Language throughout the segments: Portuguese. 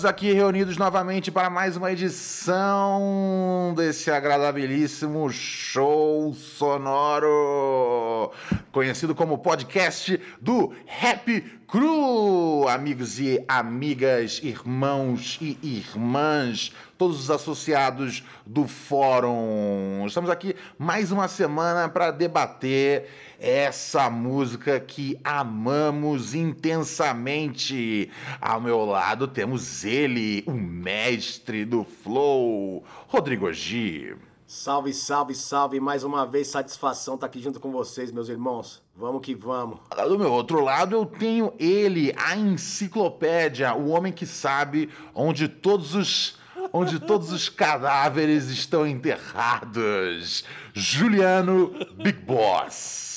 estamos aqui reunidos novamente para mais uma edição desse agradabilíssimo show sonoro, conhecido como podcast do Happy Crew. Amigos e amigas, irmãos e irmãs, todos os associados do fórum. Estamos aqui mais uma semana para debater essa música que amamos intensamente. Ao meu lado temos ele, o mestre do flow, Rodrigo G. Salve, salve, salve. Mais uma vez, satisfação estar aqui junto com vocês, meus irmãos. Vamos que vamos. Do meu outro lado, eu tenho ele, a enciclopédia, o homem que sabe onde todos os onde todos os cadáveres estão enterrados. Juliano Big Boss.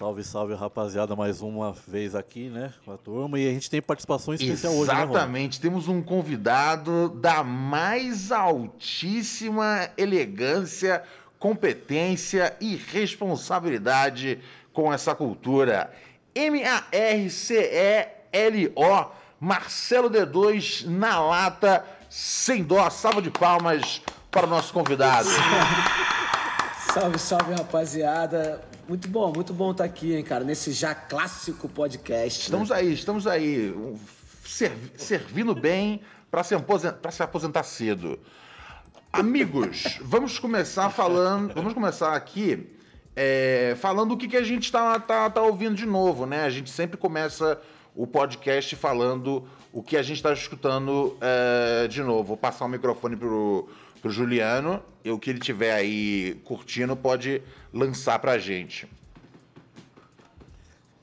Salve, salve, rapaziada, mais uma vez aqui, né, com a turma. E a gente tem participação especial hoje, né, Exatamente, temos um convidado da mais altíssima elegância, competência e responsabilidade com essa cultura. M-A-R-C-E-L-O, Marcelo D2 na lata, sem dó. Salva de palmas para o nosso convidado. salve, salve, rapaziada. Muito bom, muito bom estar aqui, hein, cara, nesse já clássico podcast. Né? Estamos né? aí, estamos aí, serv servindo bem para se, se aposentar cedo. Amigos, vamos começar falando, vamos começar aqui é, falando o que, que a gente está tá, tá ouvindo de novo, né? A gente sempre começa o podcast falando o que a gente está escutando é, de novo. Vou passar o microfone pro pro Juliano. E o que ele tiver aí curtindo pode lançar pra gente.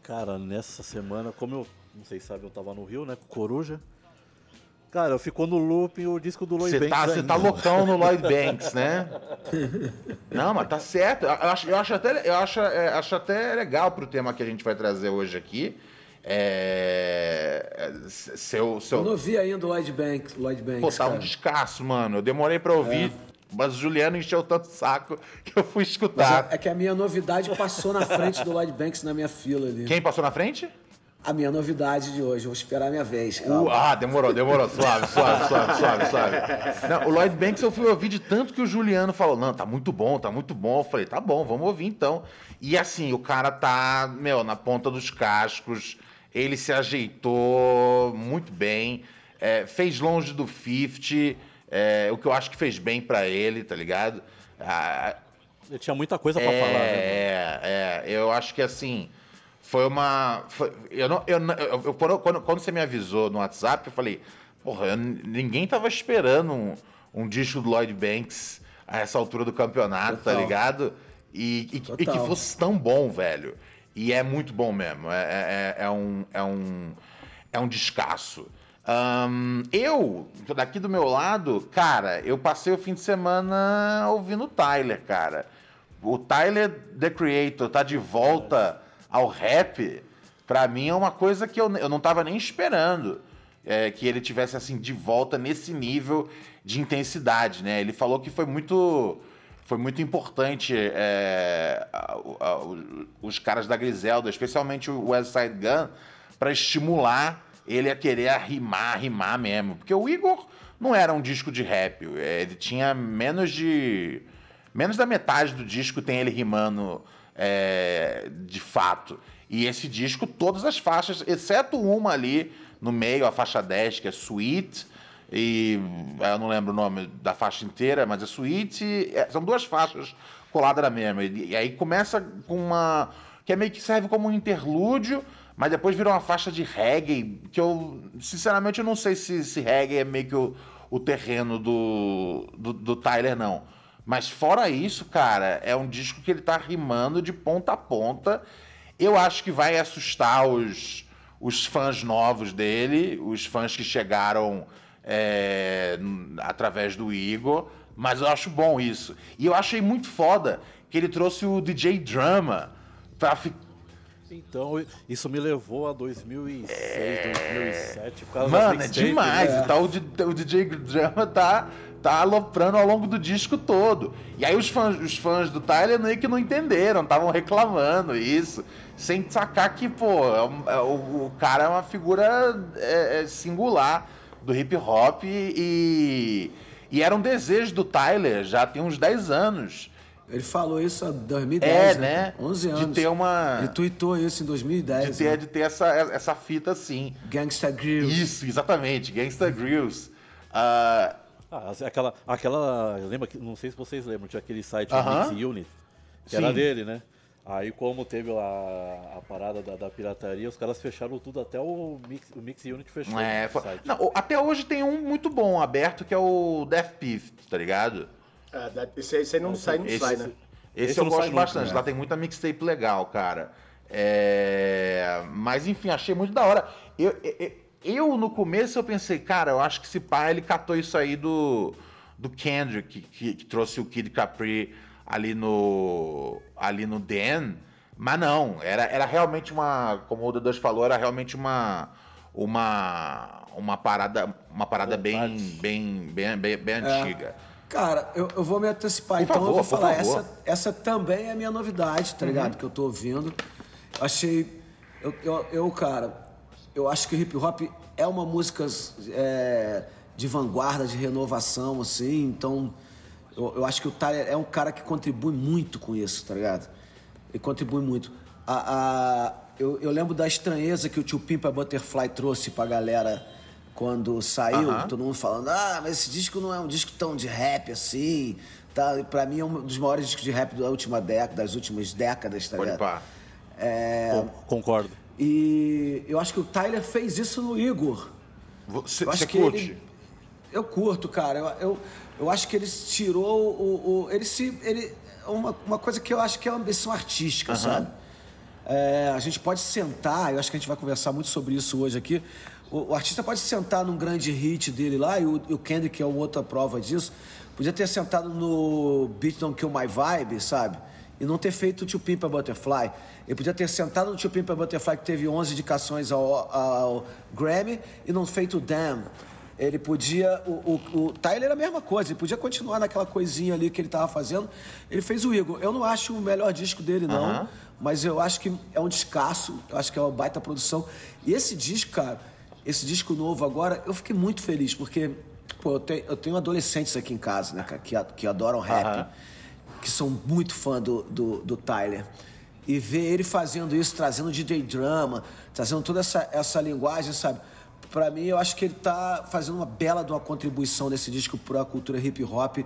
Cara, nessa semana, como eu não sei se sabe, eu tava no Rio, né, com Coruja. Cara, ficou no loop o disco do Lloyd Banks. Tá, você tá loucão no Lloyd Banks, né? Não, mas tá certo. Eu acho, eu acho, até, eu acho, é, acho até legal pro tema que a gente vai trazer hoje aqui. É, é. Seu, seu... Eu não vi ainda o Lloyd Banks. Lloyd Banks Pô, tá um descasso, mano. Eu demorei pra ouvir. É. Mas o Juliano encheu tanto saco que eu fui escutar. É, é, que a minha novidade passou na frente do Lloyd Banks na minha fila ali. Quem passou na frente? A minha novidade de hoje. Vou esperar a minha vez. Uh, ah, demorou, demorou. Suave, suave, suave, suave, suave. Não, o Lloyd Banks eu fui ouvir de tanto que o Juliano falou: não, tá muito bom, tá muito bom. Eu falei: tá bom, vamos ouvir então. E assim, o cara tá, meu, na ponta dos cascos ele se ajeitou muito bem, é, fez longe do 50, é, o que eu acho que fez bem para ele, tá ligado? Ah, ele tinha muita coisa para é, falar, né? É, é, eu acho que assim, foi uma. Foi, eu não, eu, eu, quando, quando, você me avisou no WhatsApp, eu falei, porra, eu, ninguém tava esperando um, um disco do Lloyd Banks a essa altura do campeonato, tá Total. tá ligado? E, e, e, que fosse tão bom, velho. E é muito bom mesmo. É, é, é, é um, é, um, é um descasso. Um, eu, daqui do meu lado, cara, eu passei o fim de semana ouvindo o Tyler, cara. O Tyler, The Creator, tá de volta ao rap. Pra mim é uma coisa que eu, eu não tava nem esperando. É, que ele tivesse assim de volta nesse nível de intensidade, né? Ele falou que foi muito foi muito importante é, a, a, os caras da Griselda, especialmente o West Side Gun, para estimular ele a querer rimar, rimar mesmo. Porque o Igor não era um disco de rap, ele tinha menos de. menos da metade do disco tem ele rimando é, de fato. E esse disco, todas as faixas, exceto uma ali no meio, a faixa 10, que é Sweet e eu não lembro o nome da faixa inteira, mas é suíte. É, são duas faixas coladas na mesma. E, e, aí começa com uma. que é meio que serve como um interlúdio, mas depois vira uma faixa de reggae, que eu, sinceramente, eu não sei se, se reggae é meio que o, o terreno do, do, do Tyler, não. Mas fora isso, cara, é um disco que ele tá rimando de ponta a ponta. Eu acho que vai assustar os, os fãs novos dele, os fãs que chegaram é, através do Igor, mas eu acho bom isso. E eu achei muito foda que ele trouxe o DJ Drama pra ficar. Então, isso me levou a 2006, é... 2007. Mano, é demais. É. Tá, o, DJ Drama tá, tá aloprando ao longo do disco todo. E aí os fãs, os fãs do Tyler meio que não entenderam, estavam reclamando isso. Sem sacar que, pô, é é o, o cara é uma figura é, é, singular do hip hop e, e era um desejo do Tyler já tem uns 10 anos. Ele falou isso em 2010, É, né? né? 11 De anos. ter uma- Ele tweetou isso em 2010. De ter, né? de ter essa, essa fita assim. Gangsta Grills. Isso, exatamente. Gangsta Grills. Ah, Ah, aquela, aquela. Lembra que. Não sei se vocês lembram, tinha aquele site Aham. Mix Unit, que Sim. era dele, né? Aí como teve a, a parada da, da pirataria, os caras fecharam tudo, até o Mix, o Mix Unit fechou é, foi- site. não, até hoje tem um muito bom aberto que é o Death Piff, tá ligado? É, esse, aí- esse aí não sai, não Esse, sai, né? esse Esse eu gosto sai nunca, bastante. né? Lá tem muita mixtape legal, cara. É, Mas enfim, achei muito da hora. Eu, eu, eu, no começo eu pensei, cara, eu acho que esse pai ele catou isso aí do, do Kendrick, que, que- que trouxe o Kid Capri ali no ali no Dan. Mas não, era, era realmente uma, como o D2 falou, era realmente uma uma uma parada uma parada bem bem bem bem, bem É. antiga. Cara, eu, eu vou me antecipar, Por então favor, eu vou falar. favor. Essa, essa também é a minha novidade, tá ligado? Que eu tô ouvindo. Achei. Eu, eu, eu, cara, eu acho que o hip hop é uma música é, de vanguarda, de renovação, assim. Então, eu, eu acho que o Tyler é um cara que contribui muito com isso, tá ligado? Ele contribui muito. A, a- eu, eu lembro da estranheza que o Tio Pimpa Butterfly trouxe pra galera quando saiu, Aham. todo mundo falando, ah, mas esse disco não é um disco tão de rap assim. Tá? E Pra mim é um dos maiores discos de rap da última década, das últimas décadas, tá Pode ligado? pá. Con- Concordo. E eu acho que o Tyler fez isso no Igor. Você, Eu acho você que curte? ele- Eu curto, cara. Eu, eu, eu acho que ele tirou o. o- ele se. Ele, uma, uma coisa que eu acho que é uma ambição artística, sabe? É, a gente pode sentar, eu acho que a gente vai conversar muito sobre isso hoje aqui. O, o artista pode sentar num grande hit dele lá, e o, e o Kendrick é uma outra prova disso. Podia ter sentado no Beat Don't Kill My Vibe, sabe? E não ter feito o Tio Pimpa Butterfly. Ele podia ter sentado no Tio Pimpa Butterfly, que teve 11 indicações ao, ao Grammy, e não feito o Damn. Ele podia. O, o, o Tyler era a mesma coisa, ele podia continuar naquela coisinha ali que ele tava fazendo. Ele fez o Igor. Eu não acho o melhor disco dele, não. Aham. Mas eu acho que é um descasso, eu acho que é uma baita produção. E esse disco, cara, esse disco novo agora, eu fiquei muito feliz, porque, pô, eu tenho, eu tenho adolescentes aqui em casa, né, cara, que, que adoram rap, Aham. que são muito fã do, do, do Tyler. E ver ele fazendo isso, trazendo DJ drama, trazendo toda essa, essa linguagem, sabe? Pra mim, eu acho que ele tá fazendo uma bela de uma contribuição nesse disco pra cultura hip hop,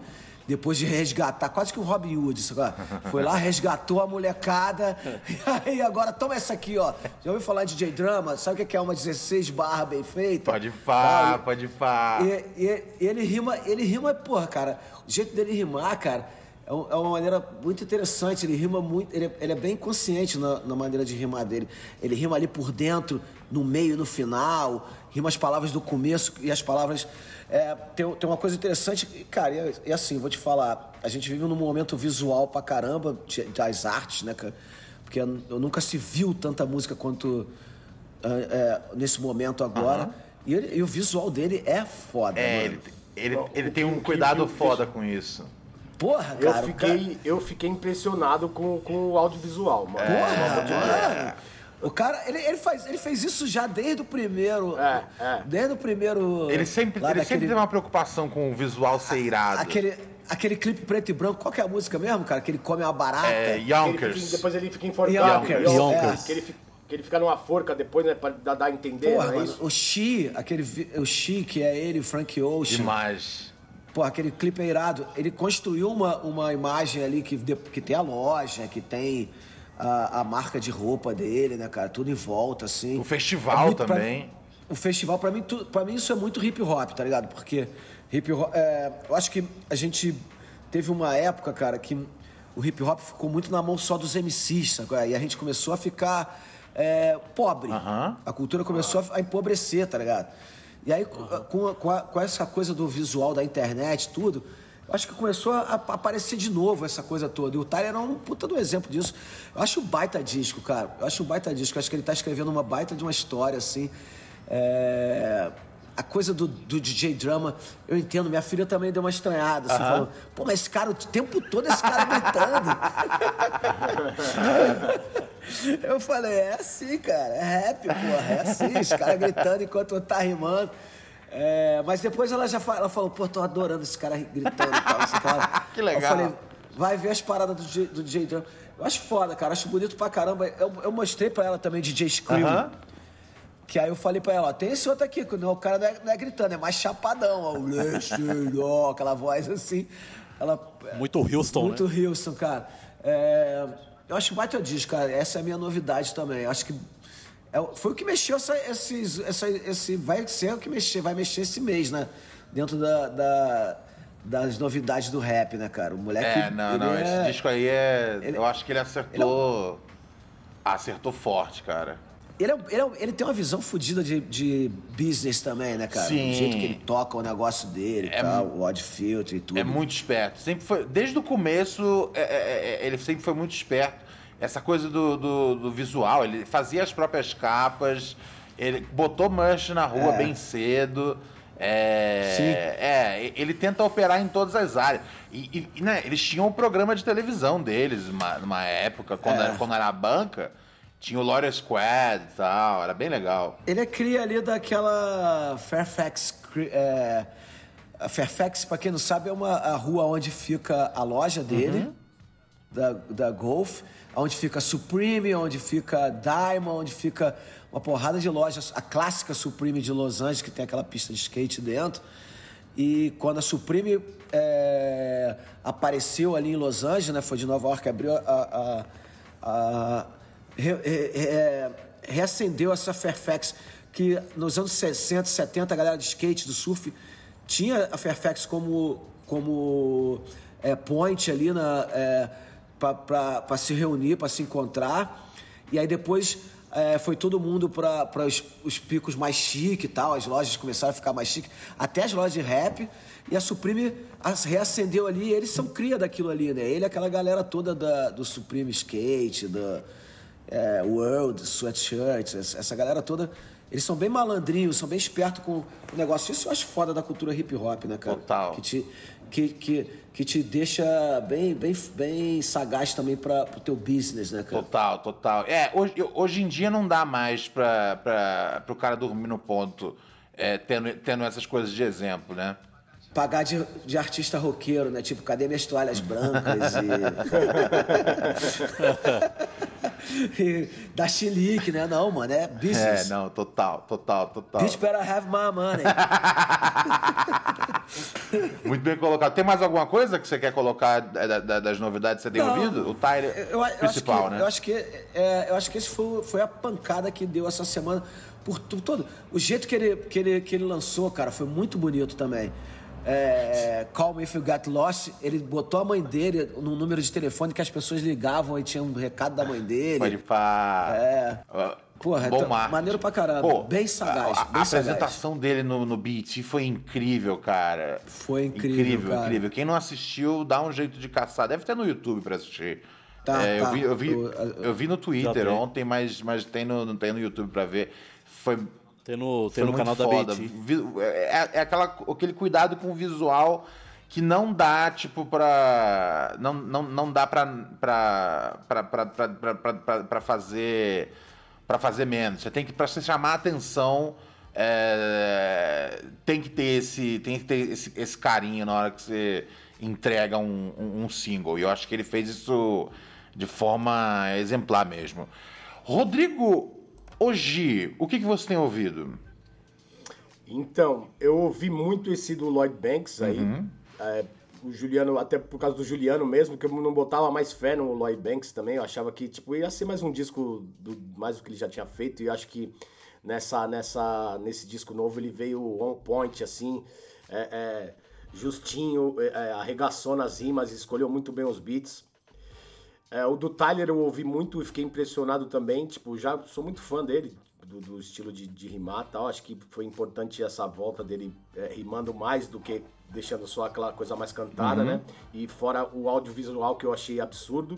depois de resgatar, quase que um Robin Hood, sabe? Foi lá, resgatou a molecada, e aí agora toma essa aqui, ó. Já ouviu falar de DJ drama? Sabe o que é uma 16 barra bem feita? Pode pá, pode pá. e, e- ele rima, ele rima, porra, cara, o jeito dele rimar, cara, é, é uma maneira muito interessante. Ele rima muito, ele, é- ele é bem consciente na, na maneira de rimar dele. Ele rima ali por dentro, no meio, no final, rima as palavras do começo e as palavras. é, tem, tem uma coisa interessante, cara, e, e assim, vou te falar, a gente vive num momento visual pra caramba de- das artes, né, cara? Porque eu nunca se viu tanta música quanto é, é, nesse momento agora. E, ele- e o visual dele é foda, É, mano. ele, ele, ele tem um cuidado foda com isso. Porra, Eu cara. o fiquei, eu fiquei impressionado com, com o audiovisual, mano. Porra, mano. O cara, ele, ele, faz, ele fez isso já desde o primeiro. É, é. Desde o primeiro. Ele sempre, ele daquele- sempre teve uma preocupação com o visual ser irado. Aquele, aquele clipe preto e branco, qual que é a música mesmo, cara? Que ele come uma barata. É, Que ele fica- Yonkers. depois ele fica enforcado. Yonkers, Yonkers. Que, ele, fi- que ele fica numa forca depois, né? Pra dar, a entender, Porra, é mano, isso? o Xi, aquele, o Xi, que é ele, o Frank Ocean. Demais. Pô, aquele clipe é irado. Ele construiu uma, uma imagem ali que, que tem a loja, que tem a, a marca de roupa dele, né, cara? Tudo em volta, assim. O festival muito pra- também. o festival, pra mim, tu, pra mim, isso é muito hip hop, tá ligado? Porque hip hop. é, eu acho que a gente teve uma época, cara, que o hip hop ficou muito na mão só dos MCs, sabe? E a gente começou a ficar é, pobre. A cultura começou a, empobrecer, tá ligado? E aí, com, com, a- com essa coisa do visual da internet, tudo, acho que começou a, aparecer de novo essa coisa toda. E o Tyler era um puta do exemplo disso. Eu acho um baita disco, cara. Eu acho um baita disco. Eu acho que ele tá escrevendo uma baita de uma história, assim. É, a coisa do, do DJ Drama, eu entendo, minha filha também deu uma estranhada, assim, falou, pô, mas esse cara, o tempo todo esse cara gritando. eu falei, é assim, cara, é rap, porra, é assim, os caras gritando enquanto tá rimando. É, mas depois ela já fa- ela falou, pô, tô adorando esse cara gritando e tal. Ela- Que legal. Eu falei, vai ver as paradas do, DJ do DJ Drama. Eu acho foda, cara, acho bonito pra caramba. Eu, eu mostrei pra ela também DJ Scream. Aham. Que aí eu falei pra ela, ó, tem esse outro aqui, não, o cara não é, não é gritando, é mais chapadão, ó, ó, aquela voz assim. Ela, Muito Houston, muito né? Houston, cara. É, eu acho baita disco, cara. Essa é a minha novidade também. Eu acho que é foi o que mexeu essa, esses, essa, esse vai ser o que mexer, vai mexer esse mês, né? Dentro da, da- das novidades do rap, né, cara? O moleque. É, não, ele não. é- Esse disco aí é. ele- eu acho que ele acertou. Acertou forte, cara. Ele, é- ele, é- ele tem uma visão fodida de, de business também, né, cara? Sim. O jeito que ele toca o negócio dele e É tal, o odd filter e tudo. É muito esperto. Sempre foi, desde o começo, é, é, é, ele sempre foi muito esperto. Essa coisa do, do, do visual, ele fazia as próprias capas, ele botou merch na rua É. bem cedo. É, Sim. é, ele tenta operar em todas as áreas. E, e, né, eles tinham o programa de televisão deles, numa, numa época, quando, É. era, quando era a banca, tinha o Lawyer Squad e tal, era bem legal. Ele é cria ali daquela Fairfax. É, a Fairfax, pra quem não sabe, é uma a rua onde fica a loja dele, Uhum. Da, da Golf, onde fica Supreme, onde fica Diamond, onde fica uma porrada de lojas. A clássica Supreme de Los Angeles, que tem aquela pista de skate dentro. E quando a Supreme é, apareceu ali em Los Angeles, né, foi de Nova York, abriu a. a- a- re- re- re- reacendeu essa Fairfax, que nos anos 60, 70, a galera de skate, do surf, tinha a Fairfax como, como é, point ali na. É, para se reunir, para se encontrar. E aí depois é, foi todo mundo para os, os picos mais chique e tal, as lojas começaram a ficar mais chique, até as lojas de rap. E a Supreme as- reacendeu ali, e eles são cria daquilo ali, né? Ele é aquela galera toda da, do Supreme Skate, do é, World, Sweatshirts, essa essa galera toda. Eles são bem malandrinhos, são bem espertos com o negócio. Isso eu acho foda da cultura hip hop, né, cara? Total. Que te, que, que, que te deixa bem, bem, bem sagaz também para o teu business, né, cara? Total, total. É, hoje, hoje em dia não dá mais pra, pro cara dormir no ponto, é, tendo, tendo essas coisas de exemplo, né? Pagar de, de artista roqueiro, né? Tipo, cadê minhas toalhas brancas e... e dar chilique, né? Não, mano, é É, business. não, total, total, total. Bitch better have my money. Muito bem colocado. Tem mais alguma coisa que você quer colocar da- da- das novidades que você tem Não. ouvido? O Tyler Eu, eu principal, que, né? Eu acho que, é, eu acho que esse foi, foi a pancada que deu essa semana por tudo todo. O jeito que ele, que, ele, que ele lançou, cara, foi muito bonito também. É, Call Me If You Got Lost, ele botou a mãe dele num número de telefone que as pessoas ligavam e tinha um recado da mãe dele. Pode falar. É. Porra, Bom então, marketing. maneiro pra caramba. Bem sagaz, A, a bem sagaz. apresentação dele no, no BET foi incrível, cara. Foi incrível, Incrível, cara. incrível. Quem não assistiu, dá um jeito de caçar. Deve ter no YouTube pra assistir. Tá, É, eu, tá. vi, eu, vi, Eu- eu- eu vi no Twitter tem. ontem, mas, mas tem, no, não tem no YouTube pra ver. Foi, Tem no, foi tem no muito canal da foda. BT. Vi- É, é aquela, aquele cuidado com o visual que não dá, tipo, pra. Não, não, não dá pra, pra, pra, pra, pra, pra, pra, pra fazer. Pra fazer menos. Você tem que, pra você chamar a atenção, é, tem que ter esse. Tem que ter esse, esse carinho na hora que você entrega um, um, um single. E eu acho que ele fez isso de forma exemplar mesmo. Rodrigo, hoje, o que, que você tem ouvido? Então, eu ouvi muito esse do Lloyd Banks aí. É, o Juliano, até por causa do Juliano mesmo, que eu não botava mais fé no Lloyd Banks também. Eu achava que, tipo, ia ser mais um disco do mais do que ele já tinha feito. E eu acho que nessa, nessa, nesse disco novo ele veio on point, assim, é, é, justinho, é, é, arregaçou nas rimas, escolheu muito bem os beats. É, o do Tyler eu ouvi muito e fiquei impressionado também. Tipo, já sou muito fã dele, do, do estilo de, de rimar e tal. Acho que foi importante essa volta dele é, rimando mais do que deixando só aquela coisa mais cantada, né? E fora o audiovisual que eu achei absurdo.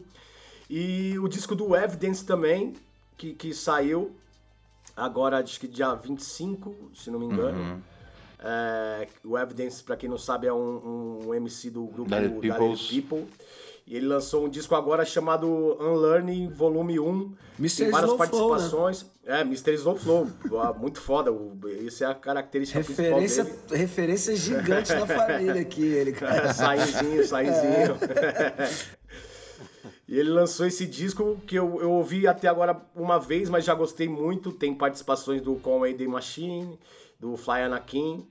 E o disco do Evidence também, que, que saiu agora, acho que dia 25, se não me engano. É, o Evidence, pra quem não sabe, é um, um MC do grupo Peoples. People. E ele lançou um disco agora chamado Unlearning Volume 1. Mr. Tem várias Slow Flow, né? participações. É, Mr. Slow Flow. Muito foda. O, essa é a característica Referência, principal dele. referência gigante da família aqui, ele, É, cara. sainzinho, sainzinho. e ele lançou esse disco que eu, eu ouvi até agora uma vez, mas já gostei muito. Tem participações do Conway The Machine, do Fly Anakin,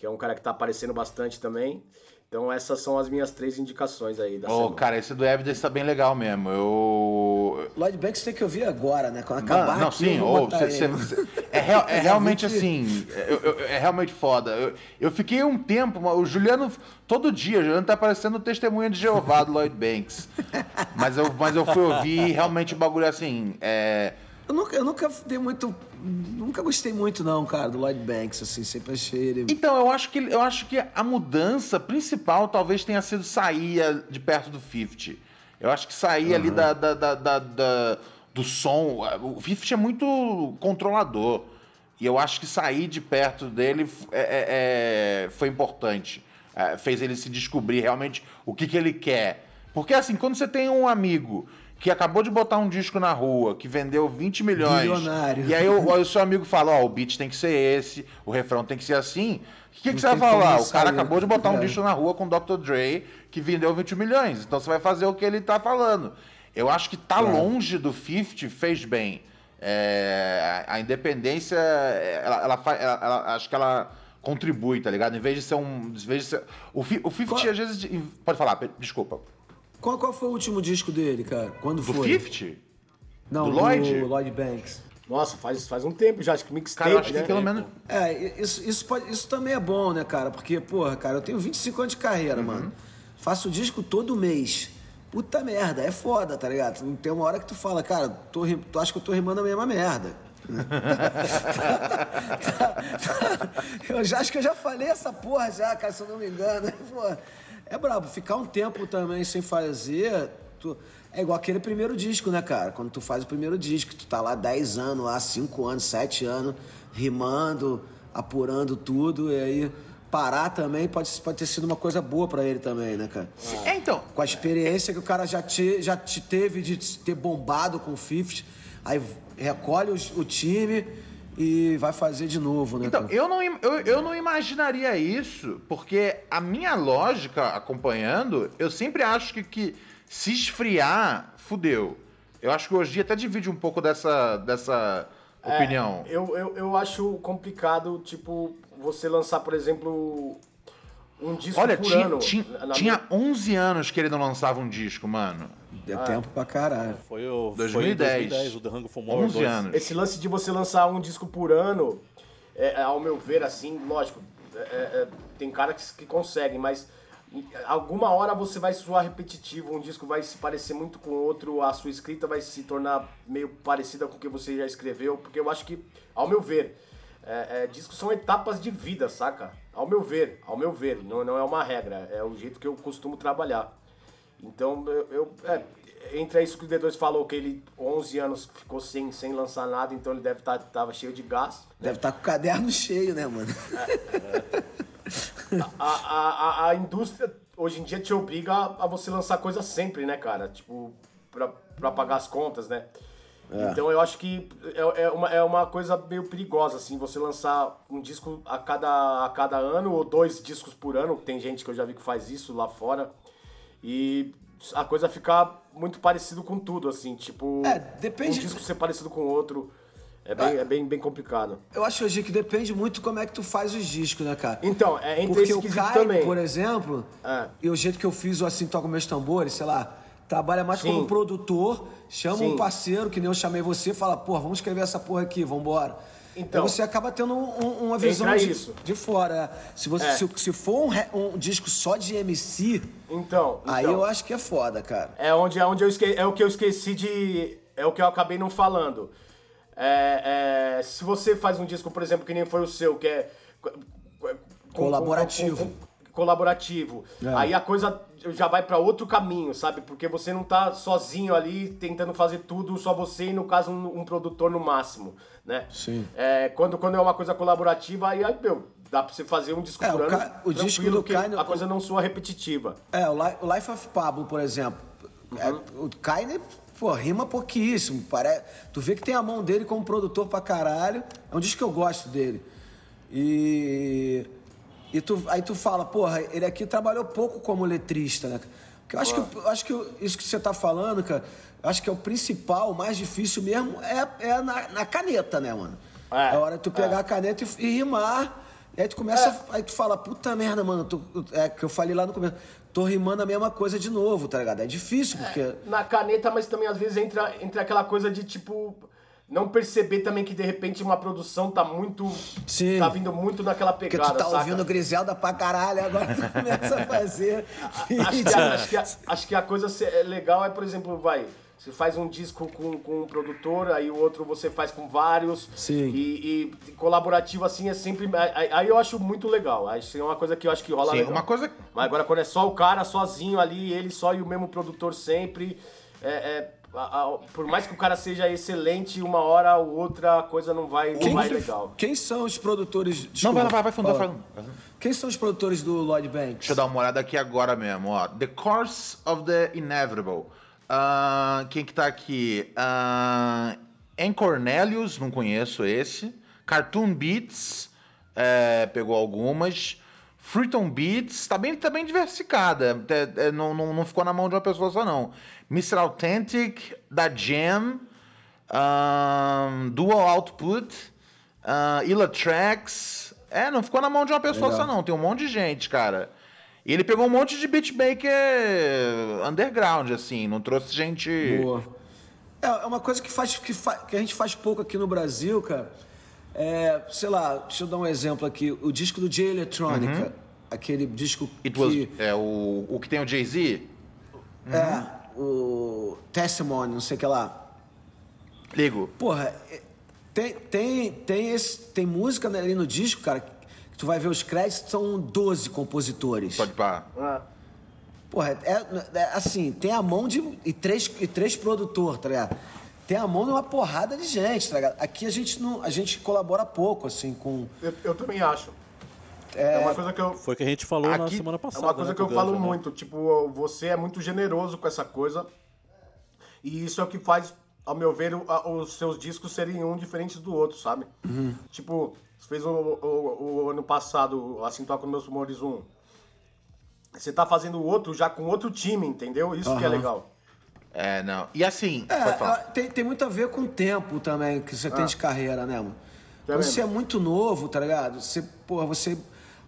que é um cara que tá aparecendo bastante também. Então essas são as minhas três indicações aí da Ô, semana. cara, esse do Evidence tá bem legal mesmo. Eu. Lloyd Banks tem que ouvir agora, né? Quando Mano, acabar não, aqui, sim, ou, botar cê- cê- ele. cê- é, real- é realmente assim, eu- eu- é realmente foda. Eu, eu fiquei um tempo, o Juliano, todo dia, o Juliano tá parecendo testemunha de Jeová do Lloyd Banks. Mas eu, mas eu fui ouvir e realmente o bagulho assim, é, Eu nunca, eu nunca dei muito. Nunca gostei muito, não, cara, do Lloyd Banks, assim, sempre achei ele. Então, eu acho que eu acho que a mudança principal talvez tenha sido sair de perto do 50. Eu acho que sair ali da, da, da, da- da- do som. O 50 é muito controlador. E eu acho que sair de perto dele é- é- é- foi importante. É, fez ele se descobrir realmente o que, que ele quer. Porque assim, quando você tem um amigo que acabou de botar um disco na rua, que vendeu 20 milhões. Bilionário. E aí o, o seu amigo fala, ó, o beat tem que ser esse, o refrão tem que ser assim. O que, que você vai falar? O cara acabou de botar um é. disco na rua com o Dr. Dre, que vendeu 20 milhões. Então você vai fazer o que ele tá falando. Eu acho que tá longe do 50 fez bem. É, a independência, ela, ela, ela- ela- acho que ela contribui, tá ligado? Em vez de ser um. Em vez de ser, o, o 50 Qual- às vezes. Pode falar, desculpa. Qual, qual foi o último disco dele, cara? Quando Do foi? 50? Não, do Lloyd? do Lloyd Banks. Nossa, faz, faz um tempo já, acho que mixtape, Cara, eu acho que né? pelo menos. É, isso, isso, pode- isso também é bom, né, cara? Porque, porra, cara, eu tenho 25 anos de carreira, Uhum. mano. Faço disco todo mês. Puta merda, é foda, tá ligado? Não Tem uma hora que tu fala, cara, tô, tu acha que eu tô rimando a mesma merda. eu já acho que eu já falei essa porra já, cara, se eu não me engano. Pô, é brabo, ficar um tempo também sem fazer. tu- É igual aquele primeiro disco, né, cara? Quando tu faz o primeiro disco, tu tá lá 10 anos, lá 5 anos, 7 anos, rimando, apurando tudo, e aí parar também pode, pode ter sido uma coisa boa pra ele também, né, cara? É, então. Com a experiência que o cara já te, já te teve de ter bombado com o Fifth, aí recolhe os- o, time e vai fazer de novo, né? Então, cara? eu não, eu, eu não imaginaria isso, porque a minha lógica acompanhando, eu sempre acho que, que se esfriar, fudeu. Eu acho que hoje dia até divide um pouco dessa, dessa É, opinião. eu, eu, eu acho complicado, tipo, você lançar, por exemplo, um disco Olha, por tinha, ano. tinha, tinha minha- 11 anos que ele não lançava um disco, mano. Deu tempo pra caralho. Foi o 2010. Foi em 2010, o The Hunger for More 11 2. anos. Esse lance de você lançar um disco por ano, é, ao meu ver, assim, lógico, é, é, tem caras que, que conseguem, mas alguma hora você vai soar repetitivo, um disco vai se parecer muito com o outro, a sua escrita vai se tornar meio parecida com o que você já escreveu, porque eu acho que, ao meu ver, é, é, discos são etapas de vida, saca? Ao meu ver, ao meu ver, não, não é uma regra, é o jeito que eu costumo trabalhar. Então, eu, eu- é, entre isso que o D2 falou, que ele 11 anos ficou sem, sem lançar nada, então ele deve estar tava cheio de gás. Deve estar com o caderno cheio, né, mano? A, a, a, a indústria hoje em dia te obriga a, a você lançar coisa sempre, né, cara? Tipo, pra, pra pagar as contas, né? Então eu acho que é, é, uma, é uma coisa meio perigosa, assim, você lançar um disco a cada, a cada ano ou dois discos por ano. Tem gente que eu já vi que faz isso lá fora. E a coisa ficar muito parecido com tudo, assim, tipo. É, depende- Um disco ser parecido com o outro. É bem, é bem, bem complicado. Eu acho, hoje que depende muito como é que tu faz os discos, né, cara? Então, é entre Porque esse o Kai, também. por exemplo, É. e o jeito que eu fiz o Assim Toca Meus Tambores, sei lá, trabalha mais Sim. como produtor, chama Sim. um parceiro, que nem eu chamei você, fala, pô, vamos escrever essa porra aqui, vambora. Então, Aí você acaba tendo um- um- uma visão de, isso. de fora. Se, você, É. se, se for um, um disco só de MC, Então, aí então. eu acho que é foda, cara. É onde, é onde eu esque... é o que eu esqueci de. É o que eu acabei não falando. É, é, se você faz um disco, por exemplo, que nem foi o seu, que é. com- Colaborativo. com- com- colaborativo. É. Aí a coisa já vai pra outro caminho, sabe? Porque você não tá sozinho ali tentando fazer tudo, só você e, no caso, um, um produtor no máximo, né? Sim. É, quando, quando é uma coisa colaborativa, aí, aí, meu, dá pra você fazer um disco É, o. Ka- o disco do que A coisa não soa repetitiva. É, o Li- o Life of Pablo, por exemplo. É, o Kanye, pô, rima pouquíssimo. Pare... Tu vê que tem a mão dele como produtor pra caralho. É um disco que eu gosto dele. E. E tu, aí tu fala, porra, ele aqui trabalhou pouco como letrista, né? Porque eu acho que, eu acho que isso que você tá falando, cara, eu acho que é o principal, o mais difícil mesmo, é, é na, na caneta, né, mano? É, É, a hora de tu pegar a caneta e, e rimar. E aí tu começa. É. Aí tu fala, puta merda, mano. tu- é que eu falei lá no começo. Tô rimando a mesma coisa de novo, tá ligado? É difícil, porque. Na caneta, mas também às vezes entra, entra aquela coisa de tipo. Não perceber também que de repente uma produção tá muito. Sim. Tá vindo muito naquela Porque pegada. tu tá saca? ouvindo Griselda pra caralho, agora tu começa a fazer. acho, que a, acho, que a, acho que a coisa se- é legal é, por exemplo, vai. Você faz um disco com, com um produtor, aí o outro você faz com vários. Sim. E, e colaborativo assim é sempre. Aí, aí eu acho muito legal. Aí isso é uma coisa que eu acho que rola Sim, legal. uma coisa- Mas agora quando é só o cara sozinho ali, ele só e o mesmo produtor sempre. É, é, a- a- por mais que o cara seja excelente, uma hora ou outra a coisa não vai, não vai que- legal. quem são os produtores. Não, desculpa, vai, vai, vai fundar, fala. Quem são os produtores do Lloyd Banks? Deixa eu dar uma olhada aqui agora mesmo, ó. The Course of the Inevitable. Ah, quem que tá aqui? Uh, N. Cornelius, não conheço esse. Cartoon Beats, é, pegou algumas. Freeton Beats, tá bem, tá bem diversificada. É, é, não, não, não ficou na mão de uma pessoa só, não. Mr. Authentic, da Jam, um, Dual Output, uh, Ila Tracks. É, não ficou na mão de uma pessoa Legal. só, não. Tem um monte de gente, cara. E ele pegou um monte de beatmaker underground, assim. Não trouxe gente. Boa. É, é uma coisa que, faz, que, fa- que a gente faz pouco aqui no Brasil, cara. É, sei lá, deixa eu dar um exemplo aqui. O disco do J Electronica, aquele disco Uhum. It que... was, é, o, o que tem o Jay-Z? É, o Testimony, não sei o que lá. Ligo. Porra, é, tem, tem, tem, esse, tem música ali no disco, cara, que tu vai ver os créditos, são 12 compositores. Pode pá. Ah, Porra, é, é assim, tem a mão de. E três, e três produtor, tá ligado? Tem a mão de uma porrada de gente, tá ligado? Aqui a gente não. A gente colabora pouco, assim, com. eu, eu também acho. É, uma coisa que eu. Foi o que a gente falou na Aqui semana É passada. uma coisa né, que eu com falo né? muito, tipo, você é muito generoso com essa coisa. E isso é o que faz, ao meu ver, os seus discos serem um diferentes do outro, sabe? Tipo, você fez o, o- o ano passado, assim, Toca Meus Rumores 1. Você tá fazendo o outro já com outro time, entendeu? Isso que é legal. É, não. E assim, É, pode falar. tem, tem muito a ver com o tempo também que você tem de carreira, né, mano? Tá você é muito novo, tá ligado? Você, porra, você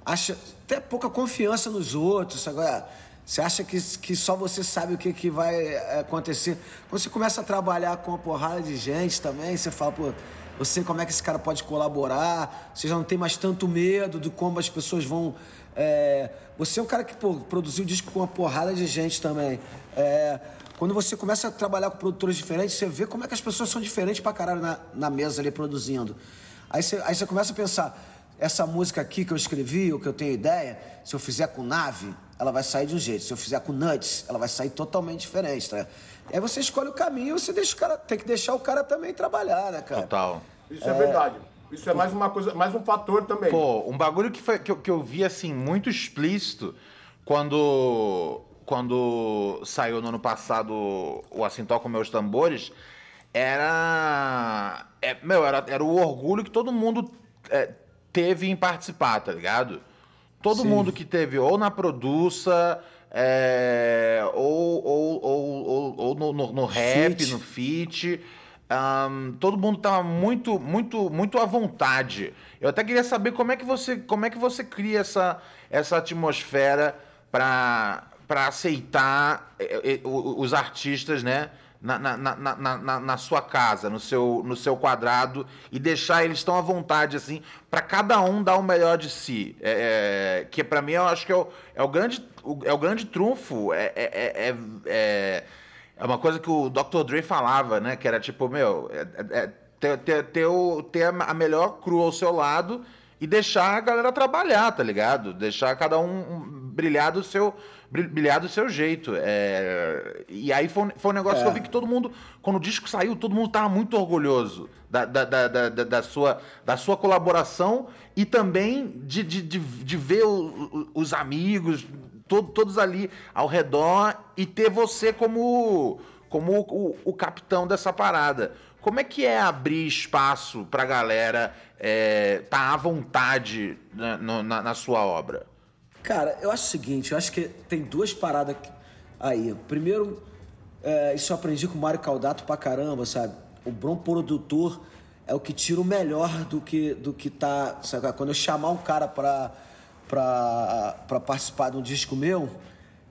acha até pouca confiança nos outros, agora você acha que, que só você sabe o que, que vai é, acontecer. Quando você começa a trabalhar com uma porrada de gente também, você fala, pô, eu sei como é que esse cara pode colaborar, você já não tem mais tanto medo de como as pessoas vão. é, Você é um cara que pô, produziu disco com uma porrada de gente também. É, quando você começa a trabalhar com produtores diferentes, você vê como é que as pessoas são diferentes pra caralho na, na mesa ali produzindo. Aí você, aí você começa a pensar, essa música aqui que eu escrevi, ou que eu tenho ideia, se eu fizer com nave, ela vai sair de um jeito. Se eu fizer com nuts, ela vai sair totalmente diferente, tá? Aí você escolhe o caminho e você deixa o cara. Tem que deixar o cara também trabalhar, né, cara? Total. Isso é, verdade. Isso é mais uma coisa, mais um fator também. Pô, um bagulho que, foi, que, eu, que eu vi, assim, muito explícito quando, quando saiu no ano passado o Assim Toca Meus Tambores, era... É, meu, era, era o orgulho que todo mundo é, teve em participar, tá ligado? Todo mundo que teve ou na produça, é, ou, ou, ou, ou, no, no, no rap, Feat. no feat. Ahn, todo mundo tava muito, muito, muito à vontade. Eu até queria saber como é que você, como é que você cria essa, essa atmosfera para aceitar eh, eh, os artistas, né? Na, na, na, na, sua casa, no seu, no seu quadrado, e deixar eles tão à vontade, assim, para cada um dar o melhor de si. É, é, que para mim eu acho que é o, é o, grande, o- é o grande trunfo. É, é, é, é- é- é uma coisa que o Dr. Dre falava, né? Que era tipo, meu, é- é- é ter, ter, ter, o- ter a melhor crew ao seu lado e deixar a galera trabalhar, tá ligado? Deixar cada um brilhar do seu, brilhar do seu jeito. É, e aí foi, um- foi um negócio É. que eu vi que todo mundo, quando o disco saiu, todo mundo tava muito orgulhoso da, da, da, da, da- sua, da sua colaboração e também de, de, de, de ver o- os amigos, to- todos ali ao redor e ter você como, como o, o capitão dessa parada. Como é que é abrir espaço pra galera é, tá à vontade na, no- na- na sua obra? Cara, eu acho o seguinte, eu acho que tem duas paradas aí. Primeiro, é, isso eu aprendi com o Mário Caldato pra caramba, sabe? O bom produtor é o que tira o melhor do que, do que tá. Sabe? Quando eu chamar um cara pra, pra, pra participar de um disco meu,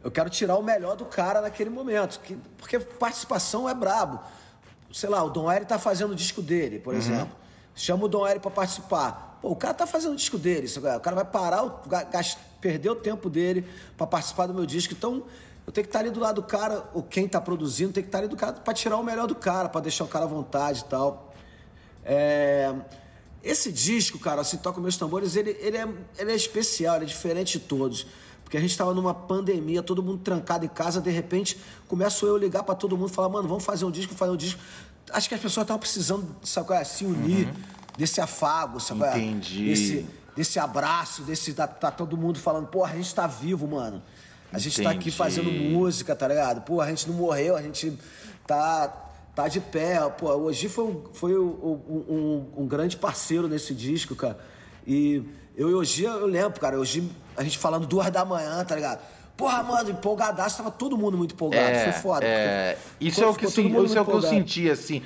eu quero tirar o melhor do cara naquele momento. Que, porque participação é brabo. Sei lá, o Dom L tá fazendo o disco dele, por exemplo. Chama o Dom L pra participar. Pô, o cara tá fazendo o disco dele. O cara vai parar, o- perder o tempo dele pra participar do meu disco. Então, eu tenho que estar ali do lado do cara, ou quem tá produzindo, tem que estar ali do cara pra tirar o melhor do cara, pra deixar o cara à vontade e tal. É, Esse disco, cara, assim, Toca Meus Tambores, ele, ele, é, ele é especial, ele é diferente de todos. Porque a gente tava numa pandemia, todo mundo trancado em casa, de repente, começo eu ligar pra todo mundo falar, mano, vamos fazer um disco, fazer um disco. Acho que as pessoas estavam precisando, sabe é? Se unir, desse afago, sabe é? Entendi. Desse, desse abraço, desse. Tá, tá todo mundo falando, porra, a gente tá vivo, mano. A gente tá aqui Entendi. fazendo música, tá ligado? Pô, a gente não morreu, a gente tá, tá de pé. Pô, Ogi foi, um, foi o- um, um grande parceiro nesse disco, cara. E eu e Ogi, eu lembro, cara, Ogi, a gente falando duas da manhã, tá ligado? Porra, mano, empolgadaço, tava todo mundo muito empolgado, foi foda. é, isso é o que, sim- isso é o que eu senti, assim.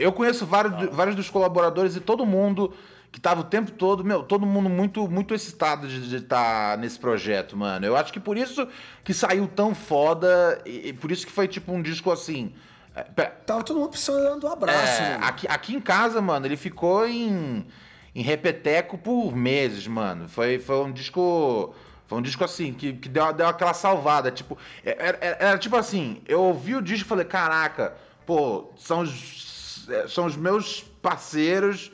Eu conheço vários, vários dos colaboradores e todo mundo que tava o tempo todo, meu, todo mundo muito, muito excitado de estar nesse projeto, mano. Eu acho que por isso que saiu tão foda e, e por isso que foi tipo um disco assim. é, Tava todo mundo precisando do abraço, é, mano. aqui, aqui em casa, mano, ele ficou em, em repeteco por meses, mano. Foi, foi um disco. Foi um disco assim, que, que deu, deu aquela salvada. Tipo, era, era- era tipo assim, eu ouvi o disco e falei, caraca, pô, são os, é, são os meus parceiros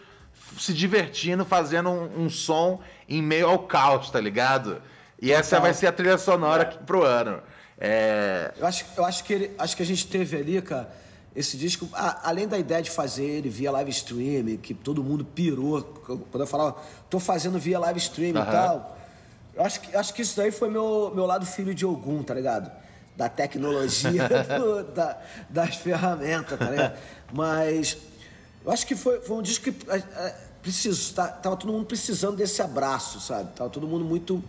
se divertindo, fazendo um, um som em meio ao caos, tá ligado? E essa vai ser a trilha sonora aqui pro ano. É, Eu acho, eu acho que ele, acho que a gente teve ali, cara, esse disco, a- além da ideia de fazer ele via live stream, que todo mundo pirou, quando eu falava, tô fazendo via live stream e Aham. tal. Eu acho que, acho que isso daí foi meu, meu lado filho de Ogum, tá ligado? Da tecnologia, do- da- das ferramentas, tá ligado? Mas eu acho que foi, foi um disco que é, é, preciso, tá, tava todo mundo precisando desse abraço, sabe? Tava todo mundo muito.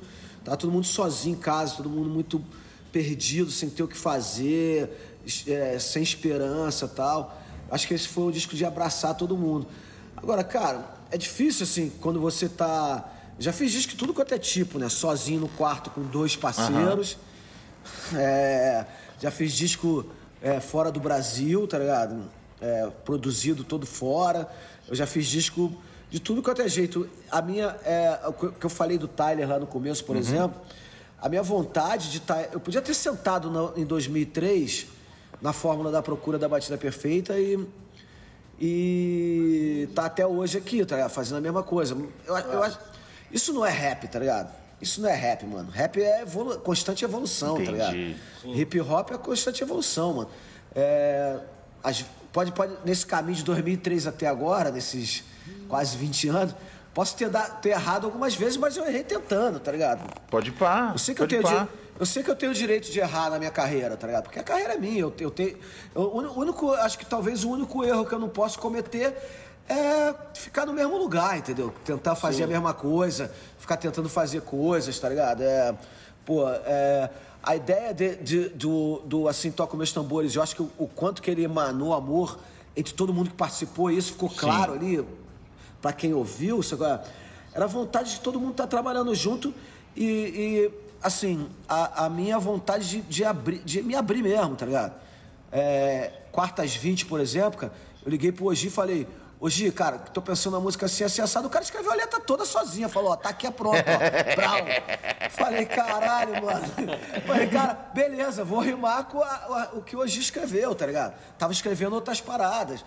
Tava todo mundo sozinho em casa, todo mundo muito perdido, sem ter o que fazer, é, sem esperança e tal. Acho que esse foi um disco de abraçar todo mundo. Agora, cara, é difícil assim, quando você tá. Já fiz disco tudo quanto é tipo, né? Sozinho no quarto com dois parceiros. É, já fiz disco é, fora do Brasil, tá ligado? É, produzido todo fora. Eu já fiz disco de tudo quanto é jeito. A minha. É, o que eu falei do Tyler lá no começo, por exemplo. A minha vontade de estar. eu podia ter sentado na- em 2003 na fórmula da procura da batida perfeita e. E tá até hoje aqui, tá ligado? Fazendo a mesma coisa. Eu, eu acho. Isso não é rap, tá ligado? Isso não é rap, mano. Rap é evolu constante evolução, tá ligado? Entendi. Hip hop é constante evolução, mano. É, as- pode, pode, nesse caminho de 2003 até agora, nesses quase 20 anos, posso ter, da- ter errado algumas vezes, mas eu errei tentando, tá ligado? pode ir pá. Eu sei que eu pode tenho, di- eu sei que eu tenho o direito de errar na minha carreira, tá ligado? Porque a carreira é minha. Eu, eu tenho. eu- o único, acho que talvez o único erro que eu não posso cometer é ficar no mesmo lugar, entendeu? Tentar fazer a mesma coisa, ficar tentando fazer coisas, tá ligado? É, pô, é, a ideia de, de- do, do Assim Toca Meus Tambores, eu acho que o, o quanto que ele emanou amor entre todo mundo que participou, isso ficou claro ali para quem ouviu, qual é? era a vontade de todo mundo estar trabalhando junto e, e, assim, a, a minha vontade de, de, abrir, de me abrir mesmo, tá ligado? É, quartas 20, por exemplo, cara, eu liguei pro Ogi e falei, Ogi, cara, tô pensando na música assim, assim, assado. O cara escreveu a letra toda sozinha, falou, ó, tá aqui é pronto, ó, brau. Falei, caralho, mano. Falei, cara, beleza, vou rimar com a- a- o que o Ogi escreveu, tá ligado? Tava escrevendo outras paradas.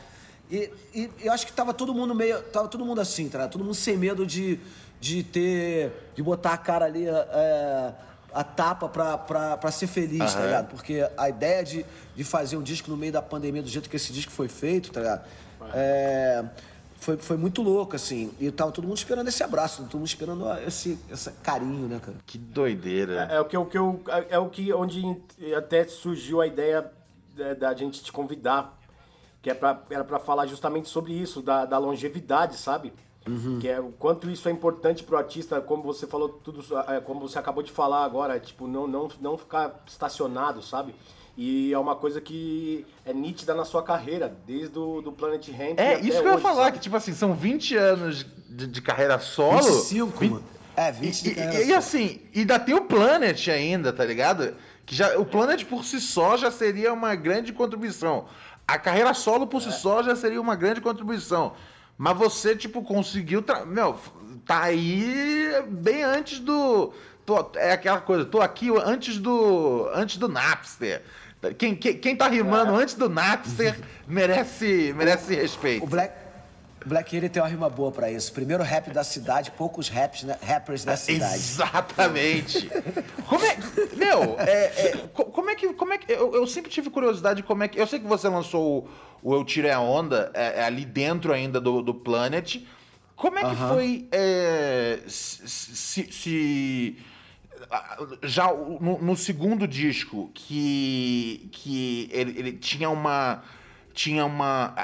E, e eu acho que tava todo mundo meio. Tava todo mundo assim, tá ligado? Todo mundo sem medo de, de ter. de botar a cara ali é, a tapa pra, pra, pra ser feliz, tá ligado? Porque a ideia de, de fazer um disco no meio da pandemia, do jeito que esse disco foi feito, tá ligado? É, foi, foi muito louco, assim. E tava todo mundo esperando esse abraço, todo mundo esperando esse, esse carinho, né, cara? Que doideira. É, é o que, o que eu, é o que onde até surgiu a ideia da, da gente te convidar, que é pra, era para falar justamente sobre isso, da, da longevidade, sabe? Que é o quanto isso é importante pro artista, como você falou tudo, é, como você acabou de falar agora, tipo, não, não, não ficar estacionado, sabe? E é uma coisa que é nítida na sua carreira, desde o do Planet Ramp É, até isso que eu ia hoje, falar, sabe? que tipo assim, são 20 anos de, de carreira solo. 25, Vin- mano. É, 20 E, de e- carreira e solo. assim, e ainda tem o Planet ainda, tá ligado? Que já, o Planet por si só já seria uma grande contribuição. A carreira solo por si só já seria uma grande contribuição. Mas você, tipo, conseguiu. tra- Meu, tá aí bem antes do. tô- é aquela coisa, tô aqui antes do. Antes do Napster. Quem, quem, quem tá rimando antes do Napster merece, merece respeito. O Black, Black Alien tem uma rima boa pra isso. Primeiro rap da cidade, poucos raps, né, rappers da cidade. Exatamente. Como é, meu, é, é, co- como é que, como é que eu, eu sempre tive curiosidade de como é que eu sei que você lançou o, o Eu Tirei a Onda é, é ali dentro ainda do, do Planet. Como é que foi é, se, se- se- já no, no segundo disco que que ele, ele tinha uma tinha uma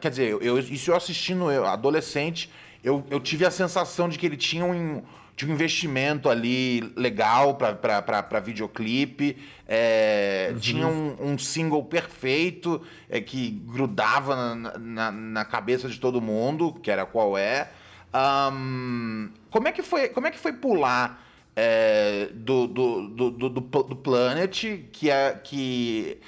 quer dizer eu isso eu assistindo eu adolescente eu, eu tive a sensação de que ele tinha um tinha um investimento ali legal para videoclipe é, tinha um, um single perfeito é, que grudava na, na, na cabeça de todo mundo que era qual é. Ahn, como é que foi como é que foi pular é, do, do, do, do, do Pl- do Planet, que é que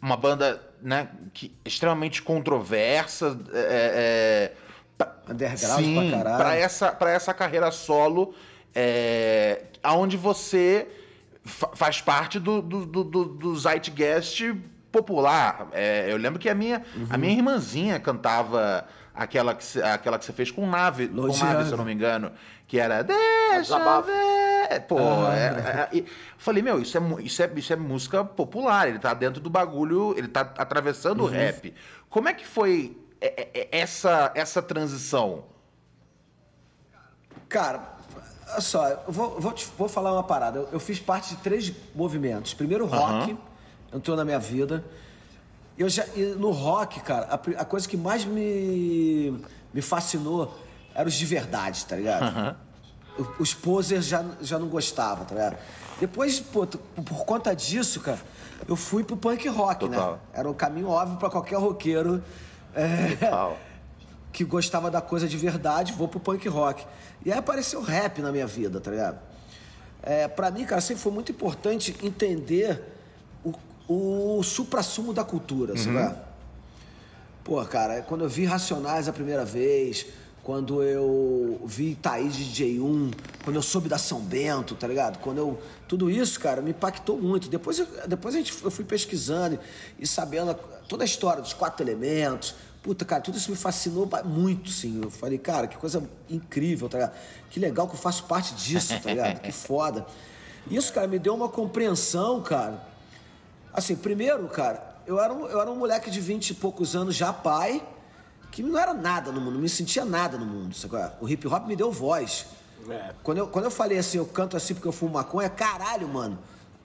uma banda né, que, extremamente controversa, é, é, pra- Underground sim, pra caralho. pra essa, pra essa carreira solo, é, onde você fa- faz parte do, do, do, do, do zeitgeist popular. É, eu lembro que a minha, a minha irmãzinha cantava aquela que, aquela que você fez com nave, com nave, se eu não me engano, que era Deixa ver. Pô, Ah. é, é, e- falei, meu, isso é, isso, é, isso é música popular, ele tá dentro do bagulho, ele tá atravessando o rap. Como é que foi é, é, é, essa, essa transição? Cara, olha só, eu vou, vou, te- vou falar uma parada. Eu, eu fiz parte de três movimentos. Primeiro, rock entrou na minha vida. Eu já, no rock, cara, a, a coisa que mais me, me fascinou era os de verdade, tá ligado? O- Os posers já, já não gostavam, tá ligado? Depois, pô, por conta disso, cara, eu fui pro punk rock, Total. né? Era um caminho óbvio pra qualquer roqueiro. é, que gostava da coisa de verdade, vou pro punk rock. E aí apareceu rap na minha vida, tá ligado? É, pra mim, cara, sempre foi muito importante entender o, supra-sumo da cultura, sabe? Pô, cara, quando eu vi Racionais a primeira vez, quando eu vi Thaís de DJ1, quando eu soube da São Bento, tá ligado? Quando eu. Tudo isso, cara, me impactou muito. Depois, eu- depois a gente, eu fui pesquisando e sabendo toda a história dos quatro elementos. Puta, cara, tudo isso me fascinou muito, sim. Eu falei, cara, que coisa incrível, tá ligado? Que legal que eu faço parte disso, tá ligado? Que foda. Isso, cara, me deu uma compreensão, cara. Assim, primeiro, cara, eu era um, eu era um moleque de 20 e poucos anos, já pai, que não era nada no mundo, não me sentia nada no mundo. Sabe? é? O hip hop me deu voz. É. Quando, eu, quando eu falei assim, eu canto assim porque eu fumo maconha, caralho, mano.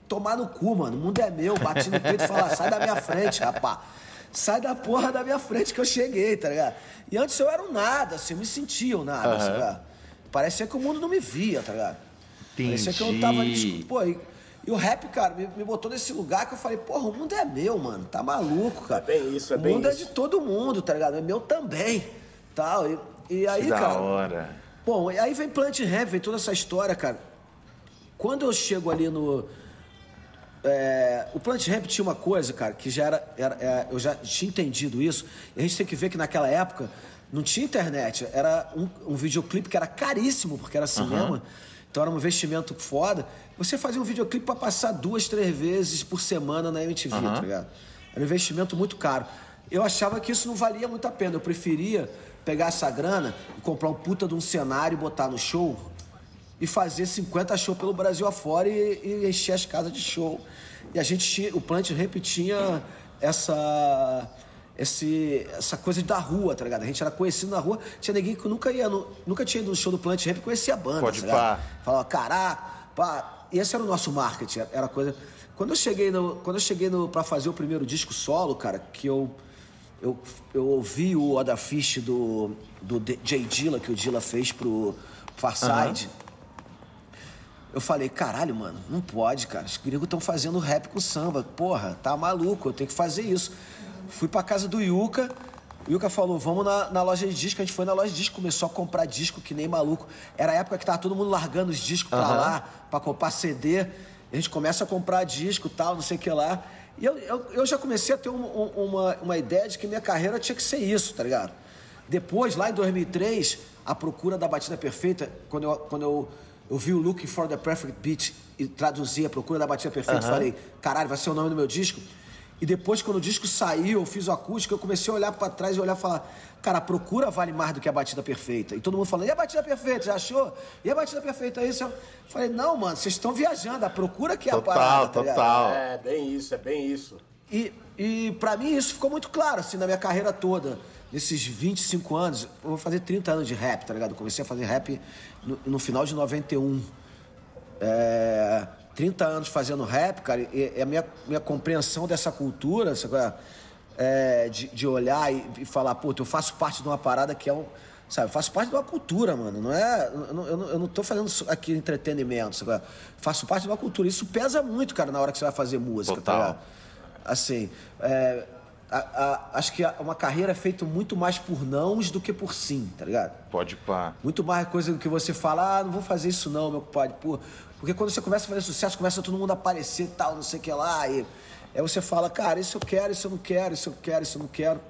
Tomar no cu, mano. O mundo é meu. Bati no peito e falar, sai da minha frente, rapá. Sai da porra da minha frente que eu cheguei, tá ligado? E antes eu era um nada, assim, eu me sentia um nada, sabe? qual é? Parecia que o mundo não me via, tá ligado? Parecia que eu tava ali. Entendi. escu- Pô, e, e o rap, cara, me, me botou nesse lugar que eu falei, porra, o mundo é meu, mano. Tá maluco, cara. É bem isso, é o bem mundo é isso. de todo mundo, tá ligado? É meu também. Tal. E, e aí, Que da cara. hora. Bom, e aí vem Plant Rap, vem toda essa história, cara. Quando eu chego ali no. é, o Plant Ramp tinha uma coisa, cara, que já era. era- é, eu já tinha entendido isso. E a gente tem que ver que naquela época não tinha internet. Era um, um videoclipe que era caríssimo, porque era cinema. Então era um investimento foda. Você fazia um videoclipe pra passar duas, três vezes por semana na MTV, tá ligado? Era um investimento muito caro. Eu achava que isso não valia muito a pena. Eu preferia pegar essa grana e comprar um puta de um cenário e botar no show e fazer 50 shows pelo Brasil afora e, e encher as casas de show. E a gente tinha, o Plant tinha essa esse, essa coisa da rua, tá ligado? A gente era conhecido na rua, tinha ninguém que nunca ia no, nunca tinha ido no show do Plant Ramp e conhecia a banda, Pode tá pá. Falava, caraca, pá. E esse era o nosso marketing, era coisa. Quando eu cheguei no, quando eu cheguei no para fazer o primeiro disco solo, cara, que eu eu, eu ouvi o Oda Fish do do Jay Dilla que o Dilla fez pro Farside. Eu falei, caralho, mano, não pode, cara. Os gringos estão fazendo rap com samba. Porra, tá maluco, eu tenho que fazer isso. Fui pra casa do Yuka. O Yuka falou, vamos na, na loja de disco. A gente foi na loja de disco, começou a comprar disco que nem maluco. Era a época que tava todo mundo largando os discos pra lá, pra comprar CD. A gente começa a comprar disco e tal, não sei o que lá. E eu, eu, eu já comecei a ter um- um- uma, uma ideia de que minha carreira tinha que ser isso, tá ligado? Depois, lá em 2003, a procura da batida perfeita, quando eu, quando eu, eu vi o Looking for the Perfect Beat e traduzi a procura da batida perfeita, falei, caralho, vai ser o nome do meu disco. E depois, quando o disco saiu, eu fiz o acústico, eu comecei a olhar pra trás e olhar e falar, cara, a procura vale mais do que a batida perfeita. E todo mundo falando, e a batida perfeita, já achou? E a batida perfeita isso? Eu falei, não, mano, vocês estão viajando, a procura que é Total, a parada. tá ligado? total. É, bem isso, é bem isso. E, e para mim isso ficou muito claro, assim, na minha carreira toda. Nesses 25 anos, eu vou fazer 30 anos de rap, tá ligado? Eu comecei a fazer rap no, no final de 91. É, 30 anos fazendo rap, cara, e, e a minha, minha compreensão dessa cultura, é? De, de olhar e, e falar, puta, eu faço parte de uma parada que é um. Sabe, eu faço parte de uma cultura, mano. Não é. Eu não, eu não, tô fazendo aqui entretenimento, sabe? Faço parte de uma cultura. Isso pesa muito, cara, na hora que você vai fazer música, Total. tá ligado? Assim, é, a- a- acho que uma carreira é feita muito mais por nãos do que por sim, tá ligado? Pode pá. Muito mais coisa do que você fala, ah, não vou fazer isso não, meu compadre. Pô, porque quando você começa a fazer sucesso, começa todo mundo a aparecer tal, não sei o que lá. E aí você fala, cara, isso eu quero, isso eu não quero, isso eu quero, isso eu não quero.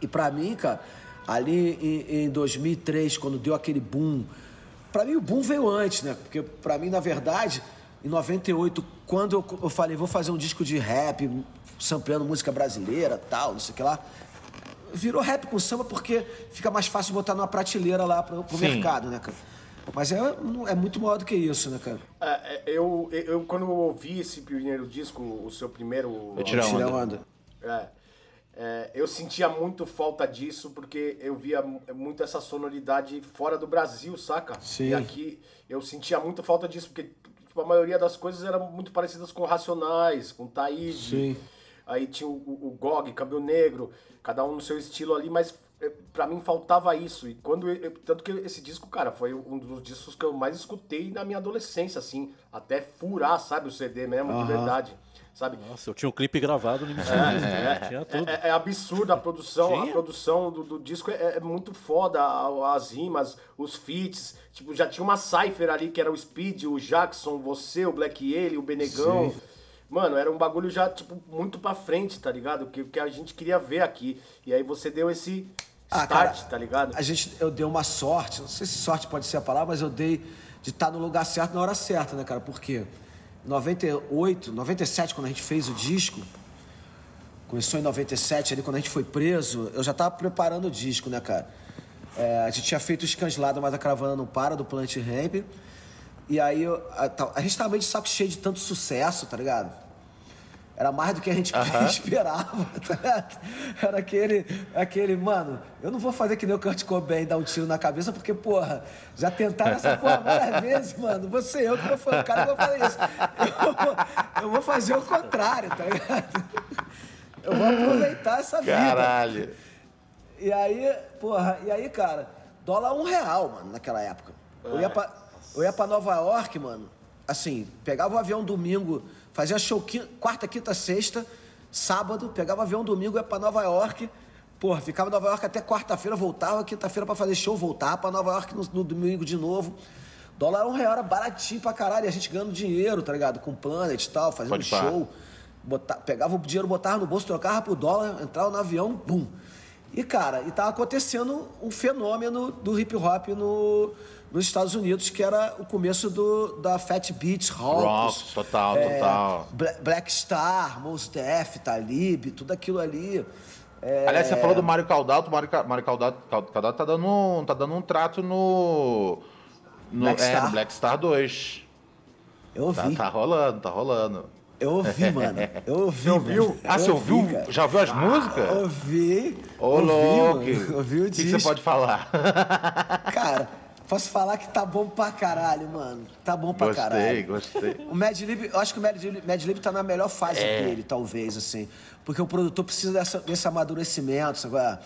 E pra mim, cara, ali em, em 2003, quando deu aquele boom, pra mim o boom veio antes, né? Porque pra mim, na verdade, em 98, quando eu, eu falei, vou fazer um disco de rap, sampleando música brasileira, tal, não sei o que lá, virou rap com samba porque fica mais fácil botar numa prateleira lá pro, pro mercado, né, cara? Mas é, é muito maior do que isso, né, cara? É, é, eu, eu, quando eu ouvi esse primeiro disco, o seu primeiro. Eu Tira onda. onda. É, é, eu sentia muito falta disso porque eu via mu- muito essa sonoridade fora do Brasil, saca? Sim. E aqui eu sentia muito falta disso porque tipo, a maioria das coisas eram muito parecidas com Racionais, com Taíde. Sim. Aí tinha o, o, o Gog, Câmbio Negro, cada um no seu estilo ali, mas é, pra mim faltava isso. E quando eu- tanto que esse disco, cara, foi um dos discos que eu mais escutei na minha adolescência, assim, até furar, sabe, o CD mesmo, de verdade, sabe? Nossa, eu tinha um clipe gravado no MTV, né? tinha tudo. É, é absurdo a produção, a produção do, do disco é, é muito foda, as rimas, os feats, tipo, já tinha uma cipher ali que era o Speed, o Jackson, você, o Black ele, o Benegão. Mano, era um bagulho já, tipo, muito pra frente, tá ligado? Que, que a gente queria ver aqui. E aí você deu esse Ah, start, cara, tá ligado? A gente, eu dei uma sorte, não sei se sorte pode ser a palavra, mas eu dei de estar no lugar certo na hora certa, né, cara? Porque em 98, 97, quando a gente fez o disco, começou em 97, ali quando a gente foi preso, eu já tava preparando o disco, né, cara? É, a gente tinha feito o Escangelado, mas a caravana não para, do Plant Ramp. E aí eu- a, tá- a gente tava meio de saco cheio de tanto sucesso, tá ligado? Era mais do que a gente esperava, tá ligado? Era aquele, aquele, mano, eu não vou fazer que nem o Kurt Cobain e dar um tiro na cabeça, porque, porra, já tentaram essa porra várias vezes, mano. Vou ser eu que vou fazer, o cara vai fazer isso. Eu vou, eu vou fazer o contrário, tá ligado? Eu vou aproveitar essa vida. Caralho. E aí, porra, e aí, cara, dólar um real, mano, naquela época. Eu ia pra, eu ia pra Nova York, mano, assim, pegava o avião domingo, fazia show quarta, quinta, sexta, sábado, pegava o avião domingo, ia pra Nova York, porra, ficava em Nova York até quarta-feira, voltava, quinta-feira pra fazer show, voltava pra Nova York no, no domingo de novo. Dólar um real era baratinho pra caralho, e a gente ganhando dinheiro, tá ligado? Com Planet e tal, fazendo Pode show. Bota- pegava o dinheiro, botava no bolso, trocava pro dólar, entrava no avião, bum. E, cara, e tava acontecendo um fenômeno do hip hop no, nos Estados Unidos, que era o começo do, da Fat Beats, Rocks. Rocks, total, é, total. Bla- Black Star, Mos Def, Talib, tudo aquilo ali. É, Aliás, você falou do Mário Caldato. O Mário, Mário Caldato, Cal- Caldato tá, dando um, tá dando um trato no, No, Black é, Star? no Black Star 2. Eu Tá, ouvi. tá rolando, tá rolando. Eu ouvi, mano. Eu ouvi. Você ouviu? mano. Ah, Eu você ouvi, ouviu? Já ouviu as músicas? Ouvi. Ô, ouvi, louco! Ouvi o O que, que disco. você pode falar? Cara, posso falar que tá bom pra caralho, mano. Tá bom pra gostei, caralho. gostei. O Mad Lib, eu acho que o Mad Lib, Mad Lib tá na melhor fase É. dele, talvez, assim. Porque o produtor precisa dessa, desse amadurecimento, sabe? é?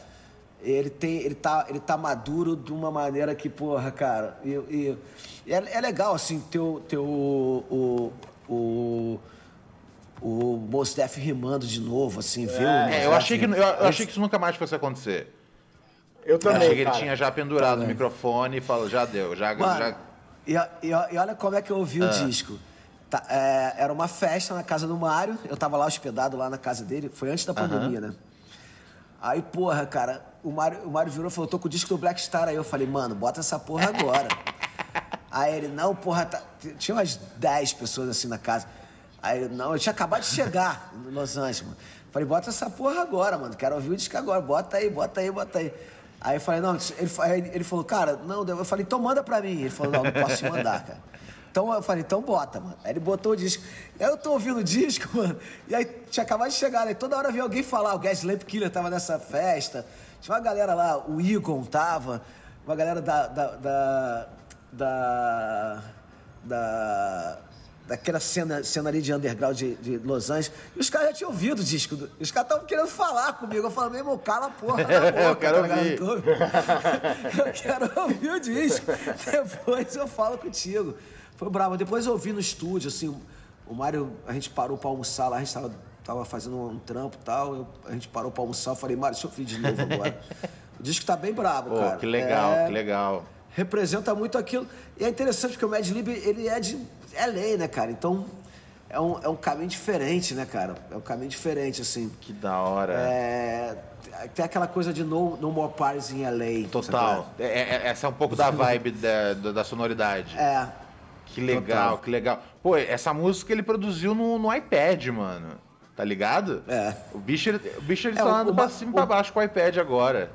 Ele, tem, ele, tá, ele tá maduro de uma maneira que, porra, cara. E, e- e é, é legal, assim, ter o. Ter o, o, o, o Mos Def rimando de novo, assim, ver o Mos É, eu achei, que, eu, eu achei que isso nunca mais fosse acontecer. Eu Eu também, achei que ele cara. tinha já pendurado o microfone e falou, já deu, já, Mano, já e, e- e olha como é que eu ouvi Ah. o disco. Tá, é, era uma festa na casa do Mário, eu tava lá hospedado lá na casa dele, foi antes da pandemia, né? Aí, porra, cara, o Mário, o Mário virou e falou, tô com o disco do Black Star aí. Eu falei, mano, bota essa porra agora. aí ele, não, porra, tá... tinha umas 10 pessoas assim na casa. Aí ele, não, eu tinha acabado de chegar em Los Angeles, mano. Falei, bota essa porra agora, mano, quero ouvir o disco agora, bota aí, bota aí, bota aí. Aí eu falei, não, ele, aí ele falou, cara, não, eu falei, então manda pra mim. Ele falou, não, não posso te mandar, cara. Então eu falei, então bota, mano. Aí ele botou o disco. Aí eu tô ouvindo o disco, mano. E aí tinha acabado de chegar, né? Toda hora vinha alguém falar, o Gas Lamp Killer tava nessa festa. Tinha uma galera lá, o Egon tava, uma galera da. da. da. da, da- daquela cena, cena ali de underground de, de Los Angeles. E os caras já tinham ouvido o disco. do- Os caras estavam querendo falar comigo. Eu falei, meu irmão, cala a porra boca. Eu quero tá ouvir. Tô- eu quero ouvir o disco. Depois eu falo contigo. Foi bravo. Depois eu ouvi no estúdio, assim, o Mário, a gente parou pra almoçar lá, a gente tava, tava fazendo um trampo e tal. eu- a gente parou pra almoçar, eu falei, Mário, deixa eu ouvir de novo agora. O disco tá bem brabo, Pô, cara. que legal, É, que legal. Representa muito aquilo. E é interessante porque o Mad Lib, ele é de LA, né, cara? Então, é um, é um caminho diferente, né, cara? É um caminho diferente, assim. Que da hora. É, tem aquela coisa de no, no More Parties em LA. Total. É, é- essa é um pouco da vibe da, da, da sonoridade. É. Que legal, Total. que legal. Pô, essa música ele produziu no, no iPad, mano. Tá ligado? É. O bicho, ele, o bicho ele É, tá andando pra ma- cima e pra baixo com o iPad agora.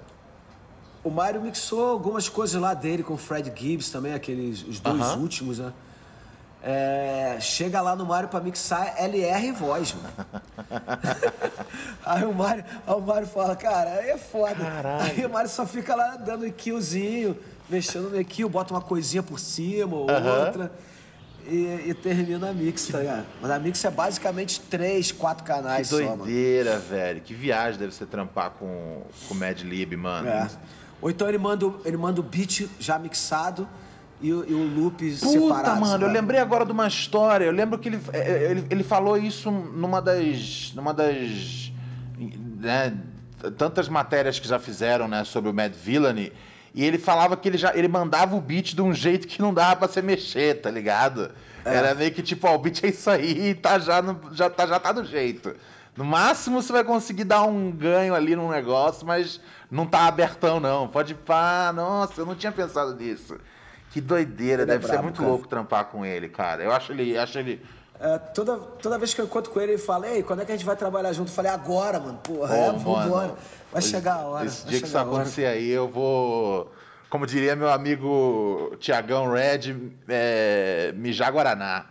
O Mário mixou algumas coisas lá dele com o Fred Gibbs também, aqueles os dois Aham. últimos, né? É, chega lá no Mário pra mixar LR e voz, mano. aí o Mário, aí o Mário fala, cara, aí é foda. Aí o Mário só fica lá dando EQzinho, mexendo no EQ, bota uma coisinha por cima ou Aham. outra. E, e termina a mix, tá ligado? Mas a mix é basicamente três, quatro Que canais só, mano. doideira, velho. Que viagem deve ser trampar com com o Mad Lib, mano. É. Ou então ele manda, o- ele manda o beat já mixado e, o- e o loop Puta, separado. mano, eu sabe? lembrei agora de uma história. Eu lembro que ele, é, ele, ele falou isso numa das. numa das. né, tantas matérias que já fizeram, né, sobre o Mad Villainy. E ele falava que ele já ele mandava o beat de um jeito que não dava pra você mexer, tá ligado? Era meio que tipo, ó, o beat é isso aí, tá já, no, já, tá, já tá do jeito. No máximo você vai conseguir dar um ganho ali no negócio, mas não tá abertão, não. Pode pá, nossa, eu não tinha pensado nisso. Que doideira, Ele é deve ser brabo, muito cara. louco trampar com ele, cara. Eu acho ele, acho ele. É, toda, toda vez que eu encontro com ele, ele fala, ei, quando é que a gente vai trabalhar junto? Eu falei, agora, mano. Porra, Pô, é, vambora. Vai chegar a hora. Esse dia que isso acontecer aí, eu vou. Como diria meu amigo Tiagão Red, é, mijar Guaraná.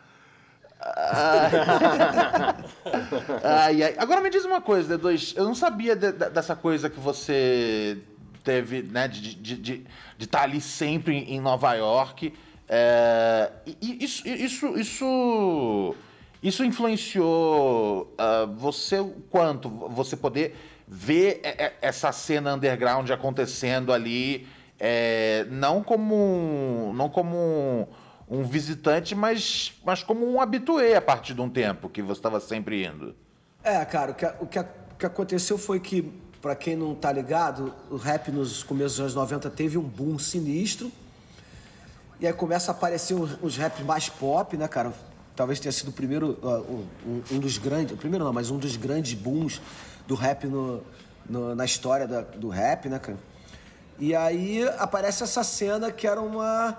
Ai, ai. Agora me diz uma coisa, D2. Eu não sabia de- de- dessa coisa que você teve, né, de estar de, de, de tá ali sempre em Nova York. É, isso, isso, isso, isso influenciou ah, você o quanto? Você poder ver essa cena underground acontecendo ali, é, não como não como um, um visitante, mas, mas como um habitué a partir de um tempo que você estava sempre indo. É, cara, o que, o que, o que aconteceu foi que, pra quem não tá ligado, o rap nos começos dos anos 90 teve um boom sinistro. E aí começa a aparecer os, os rap mais pop, né, cara? Talvez tenha sido o primeiro, ó, um, um- dos grandes, o primeiro não, mas um dos grandes booms do rap no, no- na história da- do rap, né, cara? E aí aparece essa cena que era uma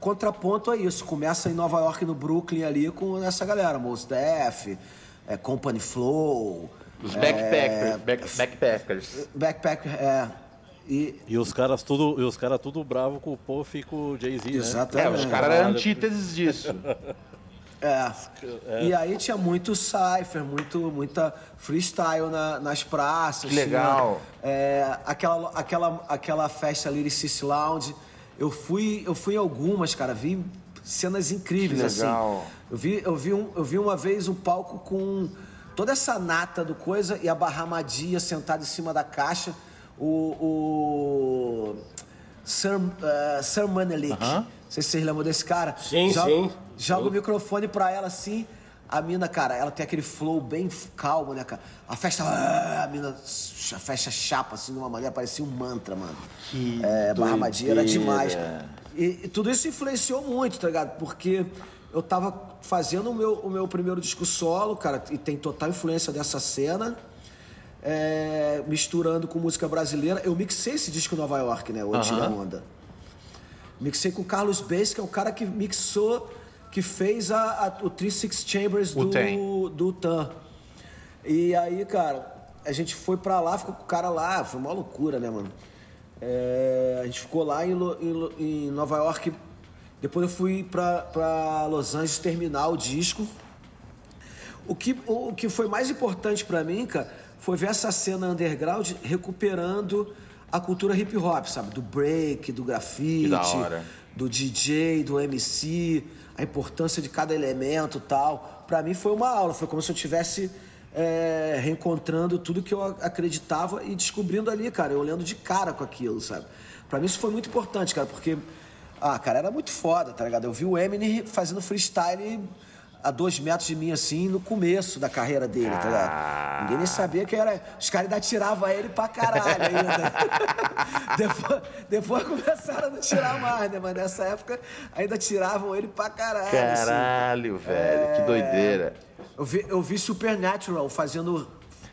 contraponto a isso. Começa em Nova York, no Brooklyn ali, com essa galera, Mos Def, é, Company Flow. Os é, backpackers. back- backpackers. Backpack, é. E, E os caras tudo, e os cara tudo bravo com o Puff e com o Jay-Z, né? É, Exatamente. os caras eram antíteses disso. É. E aí tinha muito cypher, muito, muita freestyle na- nas praças. Que legal. Tinha, é, aquela, aquela, aquela festa Lyricist Lounge. Eu fui, eu fui em algumas, cara. Vi cenas incríveis, Que assim. legal. Eu vi, eu, vi um, eu vi uma vez um palco com toda essa nata do coisa e a Barramadia sentada em cima da caixa. O... o Sir, uh, Sir Manelik. Aham. Não sei se vocês lembram desse cara. Sim, joga, sim. Joga Sim. o microfone pra ela assim. A mina, cara, ela tem aquele flow bem calmo, né, cara? A festa, ah, a mina ch- fecha chapa assim de uma maneira, parecia um mantra, mano. Que é, Barramadinha era demais. E, e tudo isso influenciou muito, tá ligado? Porque eu tava fazendo o meu, o meu primeiro disco solo, cara, e tem total influência dessa cena. é, misturando com música brasileira. Eu mixei esse disco em Nova York, né? O Antiga. Onda. Mixei com o Carlos Bass, que é o cara que mixou, que fez a, a- o 36 Chambers do, do Tan. E aí, cara, a gente foi pra lá, ficou com o cara lá, foi uma loucura, né, mano? É, a gente ficou lá em, em em Nova York. Depois eu fui pra, pra Los Angeles terminar o disco. O que, o, o que foi mais importante pra mim, cara, foi ver essa cena underground recuperando a cultura hip hop, sabe? Do break, do grafite, do DJ, do MC, a importância de cada elemento tal. Pra mim foi uma aula, foi como se eu tivesse é, reencontrando tudo que eu acreditava e descobrindo ali, cara, eu olhando de cara com aquilo, sabe? Pra mim isso foi muito importante, cara, porque, ah, cara, era muito foda, tá ligado? Eu vi o Eminem fazendo freestyle a dois metros de mim, assim, no começo da carreira dele, tá ligado? Ninguém nem sabia que era. Os caras ainda tiravam ele pra caralho ainda. depois, depois começaram a não tirar mais, né? Mas nessa época ainda tiravam ele pra caralho. assim. Caralho, velho, que doideira. Eu vi, eu vi Supernatural fazendo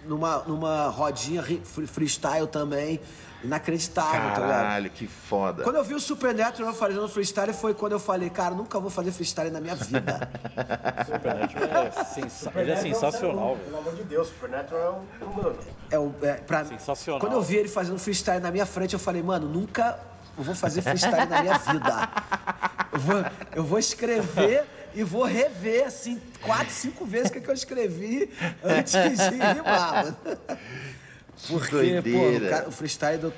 numa, numa rodinha freestyle também. Inacreditável, tá ligado? Caralho, que foda. Quando eu vi o Supernatural fazendo freestyle, foi quando eu falei, cara, nunca vou fazer freestyle na minha vida. Supernatural é sensa- Ele é sensacional, velho. Pelo amor de Deus, Supernatural é um mano. É, o- é, pra, Sensacional. Quando eu vi ele fazendo freestyle na minha frente, eu falei, mano, nunca vou fazer freestyle na minha vida. Eu vou, eu vou escrever e vou rever, assim, quatro, cinco vezes o que, que eu escrevi antes de rimar, mano. Porque, pô, o, cara- o freestyle do,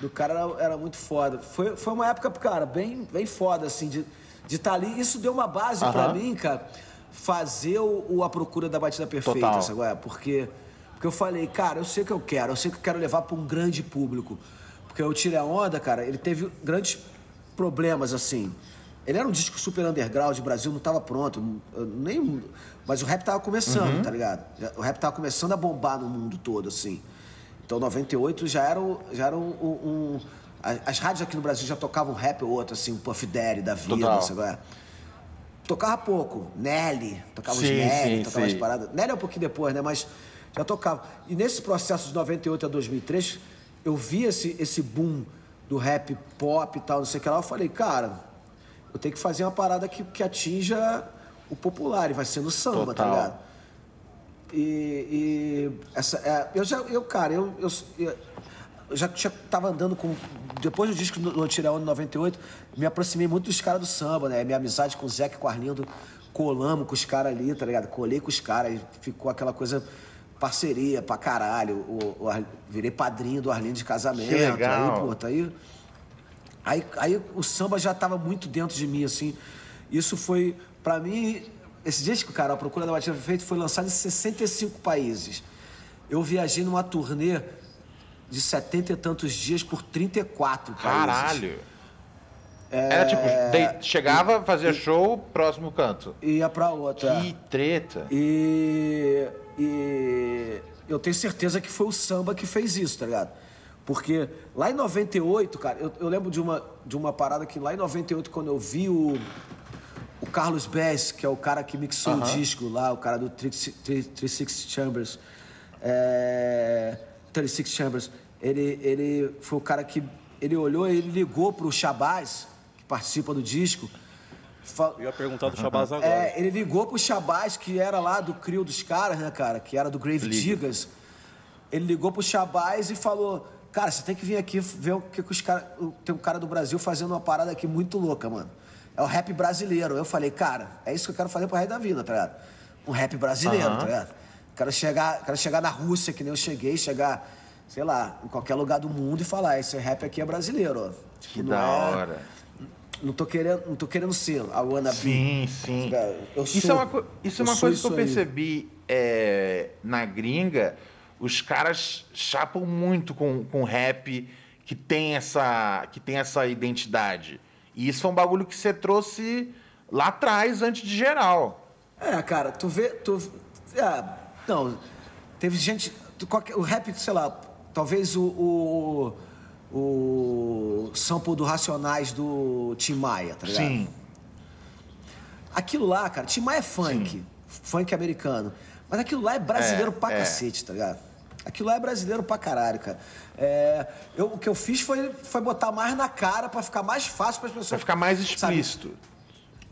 do cara era, era muito foda. Foi, foi uma época, cara, bem, bem foda, assim, de estar ali. Isso deu uma base pra Aham. mim, cara, fazer o, o A Procura da Batida Perfeita, Total. sabe? É, porque, porque eu falei, cara, eu sei o que eu quero, eu sei que eu quero levar para um grande público. Porque o Tire a Onda, cara, ele teve grandes problemas, assim. Ele era um disco super underground, o Brasil não tava pronto, nem, mas o rap tava começando, tá ligado? O rap tava começando a bombar no mundo todo, assim. Então, 98 já era, o- já era um, um- um- As rádios aqui no Brasil já tocavam um rap ou outro, assim, um Puff Daddy da vida, Total. qual é? Tocava pouco. Nelly, tocava os Nelly, sim, tocava as sim. paradas. Nelly é um pouquinho depois, né? Mas já tocava. E nesse processo de 98 a 2003, eu vi esse, esse boom do rap pop e tal, não sei o que lá. Eu falei, cara, eu tenho que fazer uma parada que, que atinja o popular. E vai ser no samba, tá Total. ligado? E, e essa, é, eu já, eu, cara, eu, eu, eu já, já tava andando com. Depois do disco do Tirão em 98, me aproximei muito dos caras do samba, né? Minha amizade com o Zeca e com o Arlindo, colamos com os caras ali, tá ligado? Colei com os caras e ficou aquela coisa. Parceria pra caralho. O, o Ar- virei padrinho do Arlindo de casamento. Que legal. Aí, pô, tá aí. Aí, aí o samba já estava muito dentro de mim, assim. Isso foi, pra mim, esse disco, cara, A Procura da Batida Perfeita, foi lançado em 65 países. Eu viajei numa turnê de 70 e tantos dias por 34 países. Caralho. Era tipo, dei- chegava, fazia show, próximo canto. Ia pra outra. Que treta. E, e eu tenho certeza que foi o samba que fez isso, tá ligado? Porque lá em 98, cara, eu, eu lembro de uma, de uma parada que lá em 98, quando eu vi o, o Carlos Bass, que é o cara que mixou o disco lá, o cara do 36 Chambers, é, 36 Chambers, ele, ele foi o cara que. Ele olhou e ele ligou pro Shabazz, que participa do disco. fa- Eu ia perguntar do Shabazz agora. é, ele ligou pro Shabazz, que era lá do crio dos caras, né, cara? Que era do Grave Liga. Diggers. Ele ligou pro Shabazz e falou: Cara, você tem que vir aqui ver o que, que os caras. Tem um cara do Brasil fazendo uma parada aqui muito louca, mano. É o rap brasileiro. Eu falei, cara, é isso que eu quero fazer pro resto da vida, tá ligado? Um rap brasileiro, Aham. tá ligado? Quero chegar, quero chegar na Rússia, que nem eu cheguei, chegar, sei lá, em qualquer lugar do mundo e falar, esse rap aqui é brasileiro, ó. Que Não da é- hora. Não tô querendo, não tô querendo ser a wannabe. Sim, sim. Eu isso sou- é uma, isso é uma sou coisa que eu isso percebi é, na gringa. Os caras chapam muito com, com rap que tem, essa, que tem essa identidade. E isso foi um bagulho que você trouxe lá atrás, antes de geral. É, cara, tu vê. Tu, é, não, teve gente. tu- qualquer- o rap, sei lá, talvez o. o o sample do Racionais do Tim Maia, tá ligado? Sim. Aquilo lá, cara, Tim Maia é funk, funk americano. Mas aquilo lá é brasileiro É, pra é. cacete, tá ligado? Aquilo lá é brasileiro pra caralho, cara. É, eu, o que eu fiz foi, foi botar mais na cara pra ficar mais fácil para as pessoas. Pra ficar mais sabe, explícito.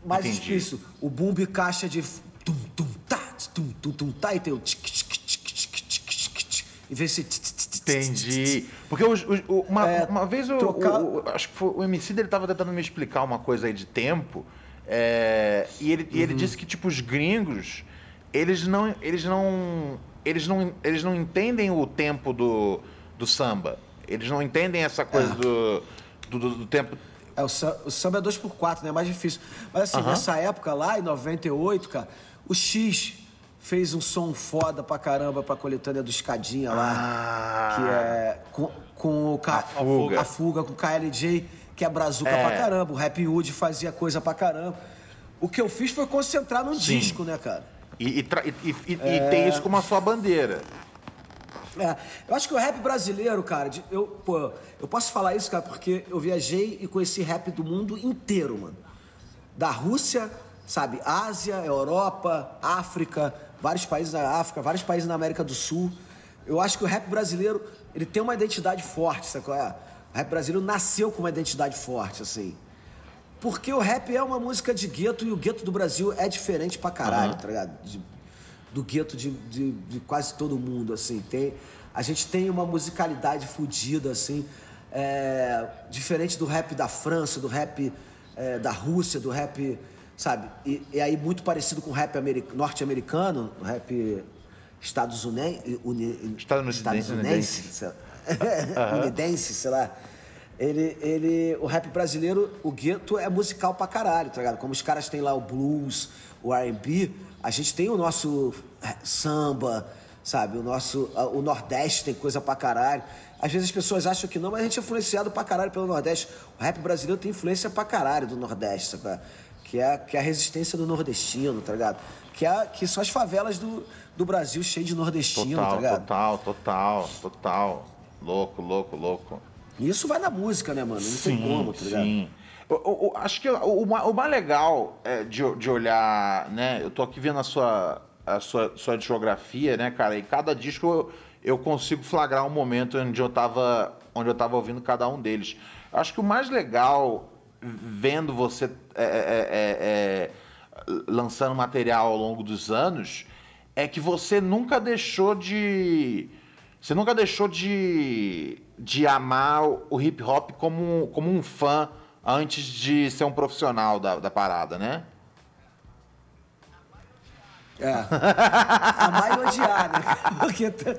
mais Entendi. explícito. O boom e caixa de tum tum tá, tum tum tum tá e tem o tic tic tic tic tic tic e vê se Entendi. Porque os- os- o- uma, É, uma vez o, trocar- o- o- acho que foi, o MC dele tava tentando me explicar uma coisa aí de tempo. é, e ele, Uhum. e ele disse que, tipo, os gringos, eles não. Eles não. Eles não, eles não entendem o tempo do, do samba. Eles não entendem essa coisa do, do, do- do tempo. É, o, sam- o samba é 2x4, né? É mais difícil. Mas assim, Aham. nessa época lá, em 98, cara, o X fez um som foda pra caramba pra coletânea do Escadinha lá. Ah. Que é com, com o K- A Fuga. a fuga com o KLJ, que é brazuca É. pra caramba. O Rap Hood fazia coisa pra caramba. O que eu fiz foi concentrar num Sim. disco, né, cara? E, e, e- e- e É. ter isso como a sua bandeira. É, eu acho que o rap brasileiro, cara, de- eu, pô, eu posso falar isso, cara, porque eu viajei e conheci rap do mundo inteiro, mano. Da Rússia, sabe, Ásia, Europa, África, vários países da África, vários países na América do Sul. Eu acho que o rap brasileiro, ele tem uma identidade forte, sabe qual é? O rap brasileiro nasceu com uma identidade forte, assim. Porque o rap é uma música de gueto e o gueto do Brasil é diferente pra caralho, tá ligado? De- do gueto de, de, de quase todo mundo, assim. Tem, a gente tem uma musicalidade fodida, assim, é, diferente do rap da França, do rap é, da Rússia, do rap, sabe? E, e aí muito parecido com o rap ameri- norte-americano, o rap Estados Unidos, uni, Estadunidense, estadunidense, sei lá. unidense, sei lá. Ele, ele, o rap brasileiro, o gueto é musical pra caralho, tá ligado? Como os caras têm lá o blues, o R&B, a gente tem o nosso eh, samba, sabe? O nosso, o Nordeste tem coisa pra caralho. Às vezes as pessoas acham que não, mas a gente é influenciado pra caralho pelo Nordeste. O rap brasileiro tem influência pra caralho do Nordeste, sabe? Que é, que é a resistência do nordestino, tá ligado? Que, é, que são as favelas do, do Brasil cheias de nordestino, tá Total, ligado? total, total, total. Louco, louco, louco. E isso vai na música, né, mano? Não tem como, tá ligado? Sim. O- o- acho que o, o ma- o mais legal é, de, de olhar, né? Eu tô aqui vendo a sua, a sua, sua discografia, né, cara? E cada disco eu, eu consigo flagrar um momento onde eu tava, onde eu tava ouvindo cada um deles. Eu acho que o mais legal, vendo você é, é, é, é, lançando material ao longo dos anos, é que você nunca deixou de. Você nunca deixou de, de amar o hip hop como, como um fã antes de ser um profissional da, da parada, né? É. Amar e odiar, né? Porque, tem...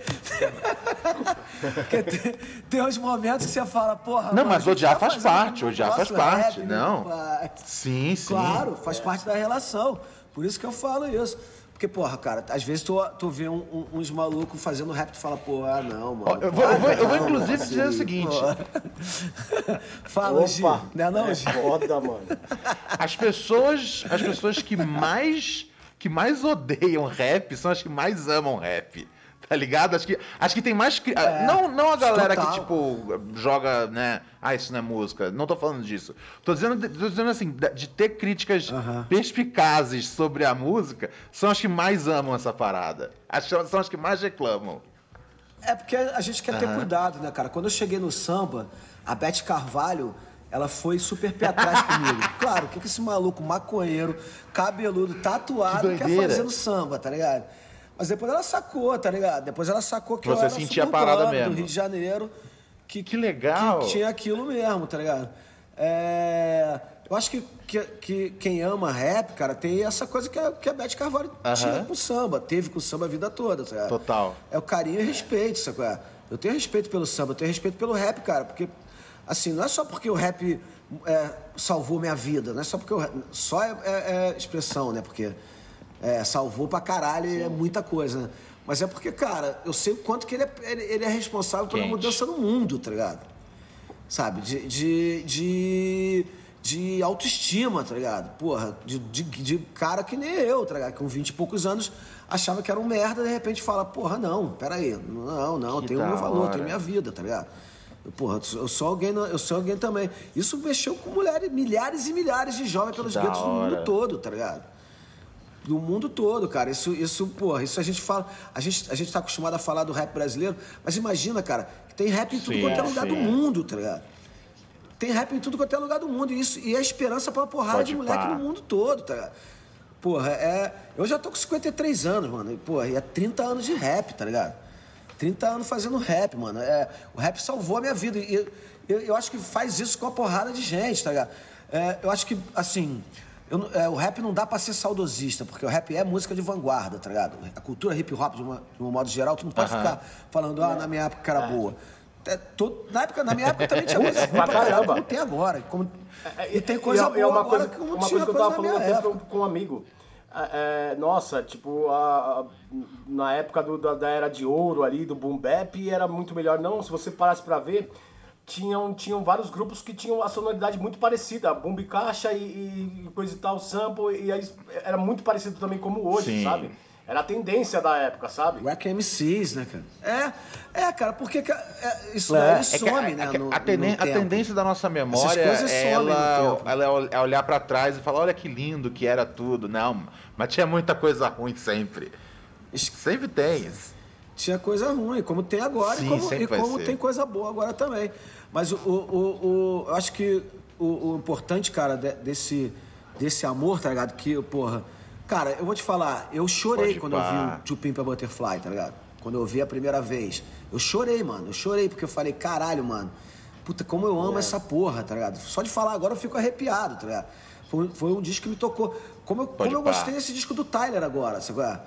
Porque tem, tem uns momentos que você fala, porra. Não, mano, mas gente odiar tá faz parte, odiar faz parte, rap, né, não. pai? Sim, sim. Claro, faz parte da relação. Por isso que eu falo isso. Porque, porra, cara, às vezes tu, tu vê um- um- uns malucos fazendo rap e tu fala, pô, ah, não, mano. Eu vou- eu vou- eu vou não, inclusive mano, dizer o seguinte. Fala, Gi. Opa! Não é não, é Gi? foda, mano. As pessoas, as pessoas que mais que mais odeiam rap são as que mais amam rap. Tá ligado? Acho que, acho que tem mais. cri- não, não a galera total. que, tipo, joga, né? Ah, isso não é música. Não tô falando disso. Tô dizendo, tô dizendo assim, de ter críticas perspicazes sobre a música, são as que mais amam essa parada. As- São as que mais reclamam. É porque a gente quer ter cuidado, né, cara? Quando eu cheguei no samba, a Beth Carvalho, ela foi super pé atrás comigo. Claro, o que, que esse maluco maconheiro, cabeludo, tatuado, Que quer fazer no samba, tá ligado? Mas depois ela sacou, tá ligado? Depois ela sacou que eu Você era sentia a parada mesmo. do Rio de Janeiro. que, Que legal. que tinha aquilo mesmo, tá ligado? É, eu acho que, que, que quem ama rap, cara, tem essa coisa que a, que a Beth Carvalho tinha com o samba, teve com o samba a vida toda, tá ligado? Total. É o carinho e respeito, sacou? É? Eu tenho respeito pelo samba, eu tenho respeito pelo rap, cara, porque, assim, não é só porque o rap é, salvou minha vida, não é só porque o rap, só é, é- é expressão, né? Porque é, salvou pra caralho e é muita coisa, né? Mas é porque, cara, eu sei o quanto que ele é, ele, é responsável pela Quente. mudança no mundo, tá ligado? Sabe? De, de, de, de autoestima, tá ligado? Porra, de, de, de cara que nem eu, tá ligado? Com 20 e poucos anos achava que era um merda, de repente fala, porra, não, peraí, não, não, Que tenho o meu valor, tenho minha vida, tá ligado? Porra, eu sou alguém, eu sou alguém também. Isso mexeu com mulheres, milhares e milhares de jovens pelos guetos do mundo todo, tá ligado? Do mundo todo, cara. Isso, isso, porra, isso a gente fala. A gente, a gente tá acostumado a falar do rap brasileiro, mas imagina, cara, que tem rap em tudo Sim, quanto é lugar do sim. mundo, tá ligado? Tem rap em tudo quanto é lugar do mundo. E, isso, e é esperança pra uma porrada Pode de moleque pá. no mundo todo, tá ligado? Porra, é. Eu já tô com 53 anos, mano. E, porra, e é 30 anos de rap, tá ligado? 30 anos fazendo rap, mano. É, o rap salvou a minha vida. E eu, eu, acho que faz isso com uma porrada de gente, tá ligado? É, eu acho que, assim. Eu não- é, o rap não dá pra ser saudosista, porque o rap é música de vanguarda, tá ligado? A cultura hip hop, de, uma- de um modo geral, tu não pode Aham. ficar falando, ah, na minha época era boa. É, todo- na, época, na minha época também tinha coisa ruim Pra caramba, como tem agora. Como, e tem E coisa é- boa é uma agora coisa, como uma tinha coisa que eu tava falando até com, com um amigo. É, é, nossa, tipo, a- a- na época do- da, da era de ouro ali, do boom bap, era muito melhor. Não, se você parasse pra ver, tinham, tinham vários grupos que tinham a sonoridade muito parecida. E caixa e, e coisa e tal, sample, e aí era muito parecido também como hoje, Sim. sabe? Era a tendência da época, sabe? Wack MCs, né, cara? É, é, cara, porque é, isso É. daí É que some, a, né? a- no- a tenden- a tendência da nossa memória coisas é ela, ela é é olhar pra trás e falar, olha que lindo que era tudo. Não, mas tinha muita coisa ruim sempre. Sempre tem. Tinha coisa ruim, como tem agora Sim, e como, e como tem coisa boa agora também. Mas o, o, o- eu acho que o, o importante, cara, de- desse, desse amor, tá ligado? Que, porra. Cara, eu vou te falar, eu chorei Pode quando eu pá. vi o Tio Pimpa Butterfly, tá ligado? Quando eu vi a primeira vez. Eu chorei, mano. Eu chorei porque eu falei, caralho, mano. Puta, como eu É. amo essa porra, tá ligado? Só de falar agora eu fico arrepiado, tá ligado? Foi, foi um disco que me tocou. Como eu, como eu gostei desse disco do Tyler agora, sabe?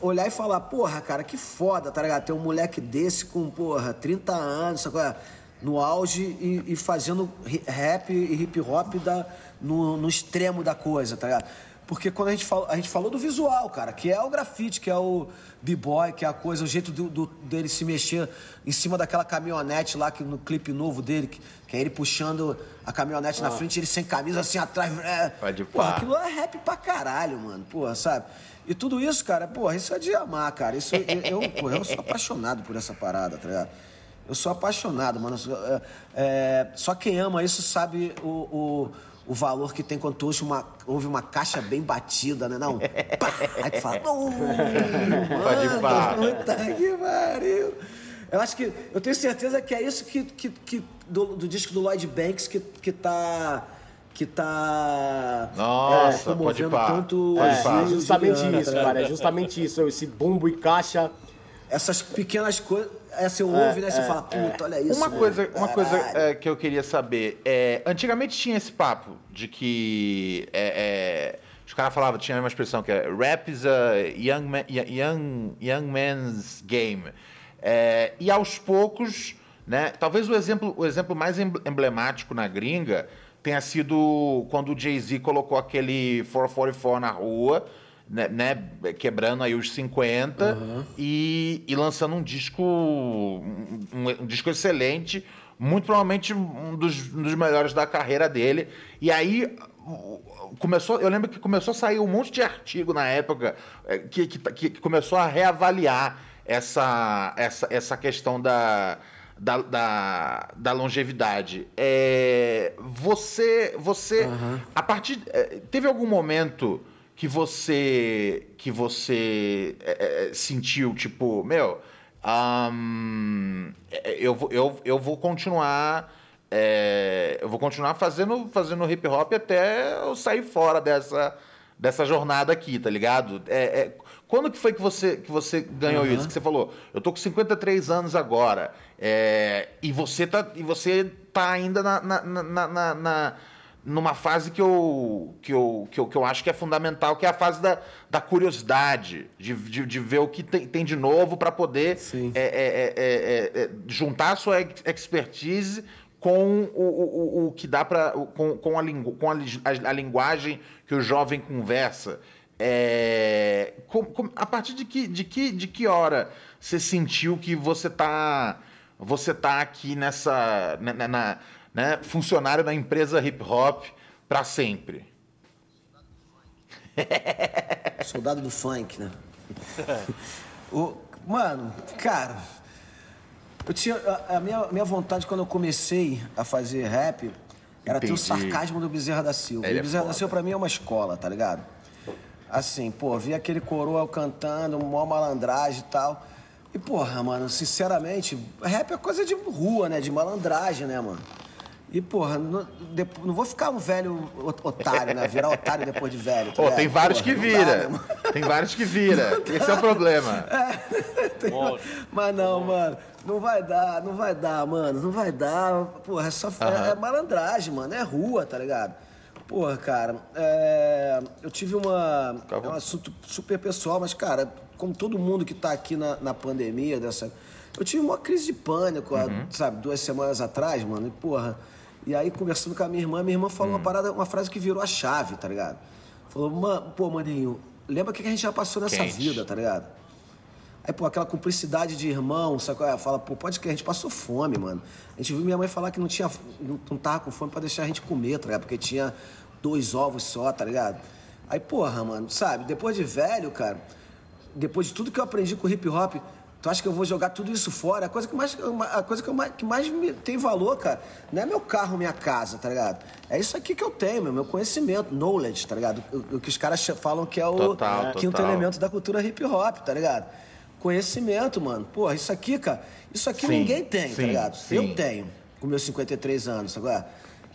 Olhar e falar, porra, cara, que foda, tá ligado? Ter um moleque desse com, porra, 30 anos, sabe? qual é? No auge e, e fazendo rap e hip hop da, no, no extremo da coisa, tá ligado? Porque quando a gente, falou, a gente falou do visual, cara, que é o grafite, que é o b-boy, que é a coisa, o jeito do, do- dele se mexer em cima daquela caminhonete lá, que no clipe novo dele, que, que é ele puxando a caminhonete na frente, ele sem camisa, assim atrás. É, Pode porra, aquilo é rap pra caralho, mano, porra, sabe? E tudo isso, cara, porra, isso é de amar, cara. Isso, eu, eu, porra, eu sou apaixonado por essa parada, tá ligado? Eu sou apaixonado, mano. É, é, só quem ama isso sabe o, o, o valor que tem quando tu ouve uma, ouve uma caixa bem batida, né? Não, pá! Aí tu fala, "Uh, Pode pá. mano, puta que pariu. Eu acho que, eu tenho certeza que é isso que, que, que do, do disco do Lloyd Banks que, que tá... Que tá... Nossa, é, comovendo pode tanto Pode pá. É o justamente Juliana, isso, tá cara. É justamente isso. Esse bumbo e caixa. Essas pequenas coisas. Aí você ouve, né? Você fala, puta, olha isso. Uma mano, coisa, uma coisa caralho." é, que eu queria saber. É, antigamente tinha esse papo de que. é, é, os caras falavam, tinha uma expressão que é rap is a young, man, young, young man's game. É, e aos poucos, né? Talvez o exemplo, o exemplo mais em- emblemático na gringa tenha sido quando o Jay-Z colocou aquele 444 na rua. Né, né, quebrando aí os 50 e, e lançando um disco um, um- disco excelente muito provavelmente um dos, um dos melhores da carreira dele e aí começou eu lembro que começou a sair um monte de artigo na época eh, que, que, que começou a reavaliar essa essa, essa questão da da, da, da longevidade. É, você, você a partir, é, teve algum momento que você, que você é, é, sentiu tipo, meu, ahn, é, eu, vou- eu, eu vou continuar, é, eu vou continuar fazendo, fazendo hip hop até eu sair fora dessa, dessa jornada aqui, tá ligado? É, é, quando que foi que você, que você ganhou Uhum. isso? Que você falou, eu tô com 53 anos agora, é, e, você tá, e você tá ainda na, na, na- na- numa fase que eu, que, eu, que, eu, que eu acho que é fundamental, que é a fase da, da curiosidade, de, de, de ver o que tem, tem de novo para poder é, é, é, é, é, juntar a sua ex- expertise com o, o, o- que dá para com, com, a, com a, a, a linguagem que o jovem conversa. É, com- com- a partir de que, de, que, de que hora você sentiu que você tá você tá aqui nessa na, na- na- né, funcionário da empresa hip hop para sempre? Soldado do funk, né? o, mano, cara, eu tinha. A, a minha, minha vontade quando eu comecei a fazer rap era ter o Entendi. sarcasmo do Bezerra da Silva. Ele E é o Bezerra da foda. Silva pra mim é uma escola, tá ligado? Assim, pô, vi aquele coroa cantando, mó malandragem e tal. E, porra, mano, sinceramente, rap é coisa de rua, né? De malandragem, né, mano? E, porra, não, depo- não vou ficar um velho otário, né? Virar otário depois de velho. tá Pô, ligado? tem vários Porra, que dá, vira. mano? tem vários que vira. Esse é o problema. Tem- Mas não, mano, não vai dar, não vai dar, mano, não vai dar. Porra, é só é, é malandragem, mano, é rua, tá ligado? Porra, cara, é, eu tive uma. À É um assunto super pessoal, mas, cara, como todo mundo que tá aqui na, na pandemia, dessa. Eu tive uma crise de pânico, há, sabe, duas semanas atrás, mano, e porra. E aí, conversando com a minha irmã, minha irmã falou uma parada, uma frase que virou a chave, tá ligado? Falou, "Ma- pô, maninho, lembra o que a gente já passou nessa Quente. vida, tá ligado? Aí, pô, aquela cumplicidade de irmão, sabe? qual é? Fala, pô, pode que a gente passou fome, mano. A gente viu minha mãe falar que não tinha, não, não tava com fome pra deixar a gente comer, tá ligado? Porque tinha dois ovos só, tá ligado? Aí, porra, mano, sabe? Depois de velho, cara, depois de tudo que eu aprendi com hip hop, tu acha que eu vou jogar tudo isso fora? A coisa que mais, a coisa que, eu mais, que mais me- tem valor, cara, não é meu carro, minha casa, tá ligado? É isso aqui que eu tenho, meu, meu conhecimento, knowledge, tá ligado? O, o que os caras falam que é o Total, quinto total. elemento da cultura hip hop, tá ligado? Conhecimento, mano. Porra, isso aqui, cara, isso aqui Sim, ninguém tem, tá sim, ligado? sim. Eu tenho, com meus 53 anos, agora.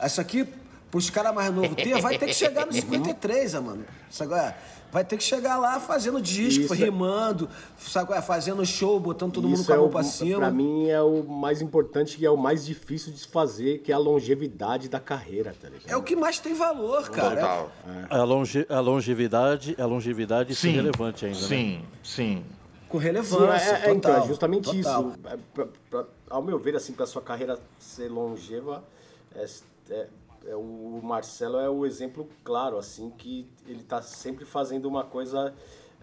Isso aqui, pros caras mais novos ter, vai ter que chegar nos 53, ah, mano. Isso agora. Vai ter que chegar lá fazendo disco, Isso é- rimando, sabe é? fazendo show, botando todo mundo com a é mão o, pra cima. Pra mim é o mais importante e é o mais difícil de se fazer, que é a longevidade da carreira, tá ligado? É o que mais tem valor, cara. Total. A, longe, a longevidade, a longevidade Sim. relevante ainda, né? Sim, sim. Com Sim, relevância. é, é, então, total, é justamente total. isso. É, pra- pra- ao meu ver, assim, para sua carreira ser longeva, é, é- o Marcelo é o exemplo claro, assim, que ele tá sempre fazendo uma coisa